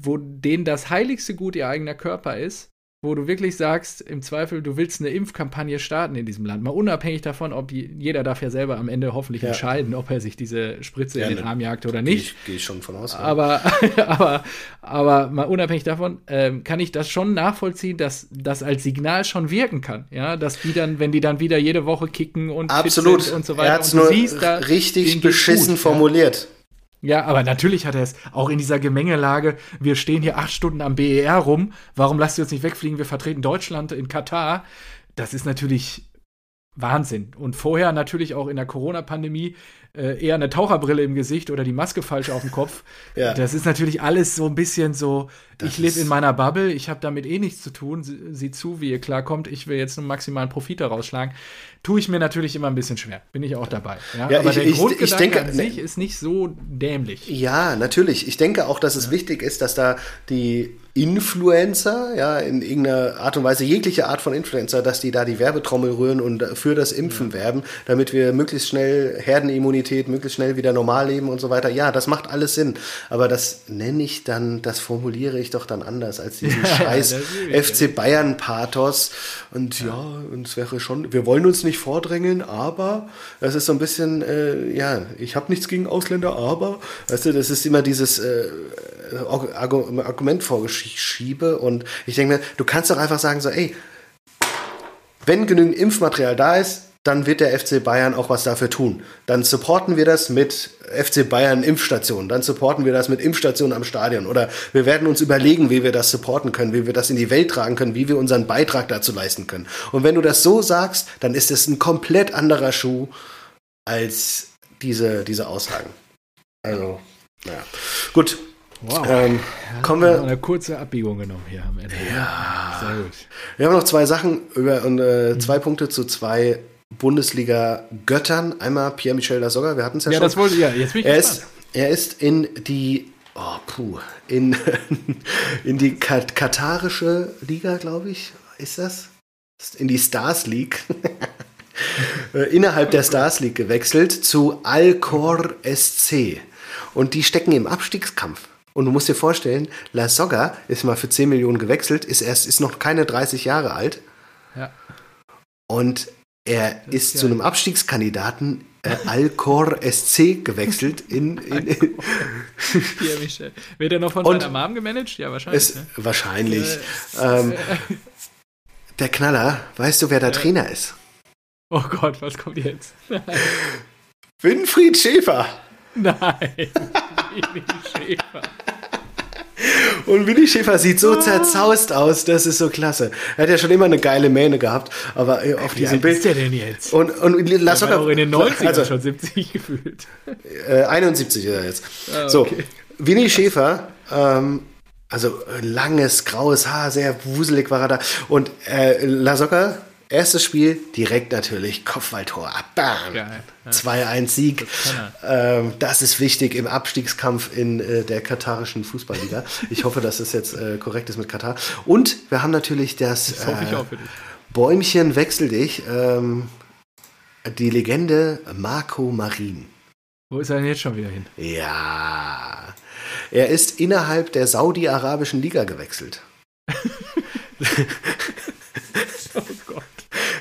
wo denen das heiligste Gut ihr eigener Körper ist, wo du wirklich sagst, im Zweifel, du willst eine Impfkampagne starten in diesem Land, mal unabhängig davon, ob die, jeder darf ja selber am Ende hoffentlich ja. entscheiden, ob er sich diese Spritze ja, in den Arm jagt oder nicht. Gehe ich schon von aus. Ja. Aber, <laughs> aber, aber mal unabhängig davon, ähm, kann ich das schon nachvollziehen, dass das als Signal schon wirken kann. Ja, dass die dann, wenn die dann wieder jede Woche kicken und Absolut. und so weiter. Er hat es nur siehst, richtig beschissen gut, formuliert. Ja, aber natürlich hat er es auch in dieser Gemengelage. Wir stehen hier acht Stunden am BER rum. Warum lasst ihr uns nicht wegfliegen? Wir vertreten Deutschland in Katar. Das ist natürlich Wahnsinn. Und vorher natürlich auch in der Corona-Pandemie äh, eher eine Taucherbrille im Gesicht oder die Maske falsch auf dem Kopf. <laughs> ja. Das ist natürlich alles so ein bisschen so, das ich lebe in meiner Bubble, ich habe damit eh nichts zu tun, sieh zu, wie ihr klarkommt, ich will jetzt einen maximalen Profit daraus schlagen. Tue ich mir natürlich immer ein bisschen schwer. Bin ich auch dabei. Ja? ja Aber ich, der ich, Grundgedanke ich denke, an sich ist nicht so dämlich. Ja, natürlich. Ich denke auch, dass es ja. wichtig ist, dass da die Influencer, ja, in irgendeiner Art und Weise, jegliche Art von Influencer, dass die da die Werbetrommel rühren und für das Impfen ja. werben, damit wir möglichst schnell Herdenimmunität, möglichst schnell wieder normal leben und so weiter. Ja, das macht alles Sinn. Aber das nenne ich dann, das formuliere ich doch dann anders als diesen <laughs> ja, scheiß FC Bayern Pathos. Und ja, und es wäre schon, wir wollen uns nicht vordrängeln, aber das ist so ein bisschen, äh, ja, ich habe nichts gegen Ausländer, aber, weißt du, das ist immer dieses äh, Argument vorgeschrieben schiebe. Und ich denke mir, du kannst doch einfach sagen, so, ey, wenn genügend Impfmaterial da ist, dann wird der FC Bayern auch was dafür tun. Dann supporten wir das mit FC Bayern Impfstationen. Dann supporten wir das mit Impfstationen am Stadion. Oder wir werden uns überlegen, wie wir das supporten können, wie wir das in die Welt tragen können, wie wir unseren Beitrag dazu leisten können. Und wenn du das so sagst, dann ist es ein komplett anderer Schuh als diese, diese Aussagen. Also, naja. Gut, Wow. Ähm, kommen wir. Eine kurze Abbiegung genommen hier am Ende. Ja. Sehr gut. Wir haben noch zwei Sachen über und äh, mhm. zwei Punkte zu zwei Bundesliga-Göttern. Einmal Pierre-Michel Lasogga, wir hatten es ja, ja schon. Das wollte, ja, jetzt bin ich er ist, er ist in die oh, puh, in, <laughs> in die kat katarische Liga, glaube ich, ist das? In die Stars League. <laughs> Äh, innerhalb der Stars League gewechselt zu Alcor SC. Und die stecken im Abstiegskampf. Und du musst dir vorstellen, La Soga ist mal für 10 Millionen gewechselt, ist erst ist noch keine 30 Jahre alt. Ja. Und er das ist ja zu einem Abstiegskandidaten äh, Alcor SC gewechselt in, in, in Michel. Wird er noch von seiner Mom gemanagt? Ja, wahrscheinlich. Es, ne? Wahrscheinlich. Äh, ähm, der Knaller, weißt du, wer der äh. Trainer ist? Oh Gott, was kommt jetzt? Winfried Schäfer. <laughs> Nein, Winnie Schäfer. Und Willi Schäfer sieht so zerzaust aus, das ist so klasse. Er hat ja schon immer eine geile Mähne gehabt, aber äh, auf Wie diesem Bild. ist der denn jetzt? Und, und lass doch auch in den 90ern also, schon 70 gefühlt. Äh, 71 ist er jetzt. Ah, okay. So, Winnie Schäfer, ähm, also langes graues Haar, sehr wuselig war er da. Und äh, Lasocca Erstes Spiel, direkt natürlich Kopfballtor. Bam! Geil. Ja. 2-1 Sieg. Das Ähm, das ist wichtig im Abstiegskampf in äh, der katarischen Fußballliga. Ich hoffe, dass das jetzt äh, korrekt ist mit Katar. Und wir haben natürlich das, Das äh. Bäumchen wechsel dich. Ähm, die Legende Marco Marin. Wo ist er denn jetzt schon wieder hin? Ja. Er ist innerhalb der Saudi-Arabischen Liga gewechselt. <laughs>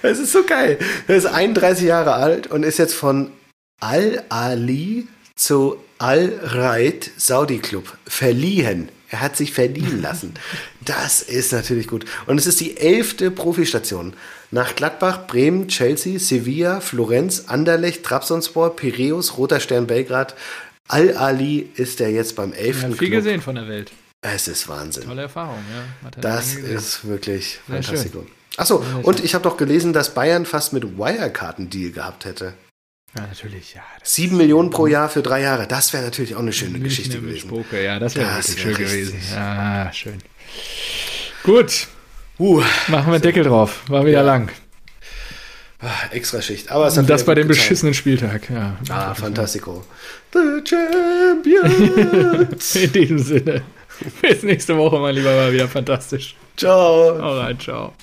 Es ist so geil. Er ist 31 Jahre alt und ist jetzt von Al-Ali zu Al-Raid Saudi Club verliehen. Er hat sich verliehen lassen. <laughs> Das ist natürlich gut. Und es ist die elfte Profistation. Nach Gladbach, Bremen, Chelsea, Sevilla, Florenz, Anderlecht, Trabzonspor, Piräus, Roter Stern Belgrad. Al-Ali ist er jetzt beim Ich elften habe viel Club. gesehen von der Welt. Es ist Wahnsinn. Tolle Erfahrung, ja. Das ist wirklich fantastisch. Achso, und ich habe doch gelesen, dass Bayern fast mit Wirecard-Deal gehabt hätte. Ja, natürlich, ja. Sieben Millionen pro Jahr für drei Jahre. Das wäre natürlich auch eine schöne Geschichte gewesen. Spoke, ja, das wäre wär schön richtig. gewesen. Ja, schön. Gut, Uh, machen wir Deckel drauf. War wieder Ja. lang. extra Schicht. Aber es hat Und das bei dem getan. beschissenen Spieltag, ja. Ah, fantastico. The Champions. <laughs> In diesem Sinne. Bis nächste Woche, mein Lieber, war wieder fantastisch. Ciao. Alright, ciao.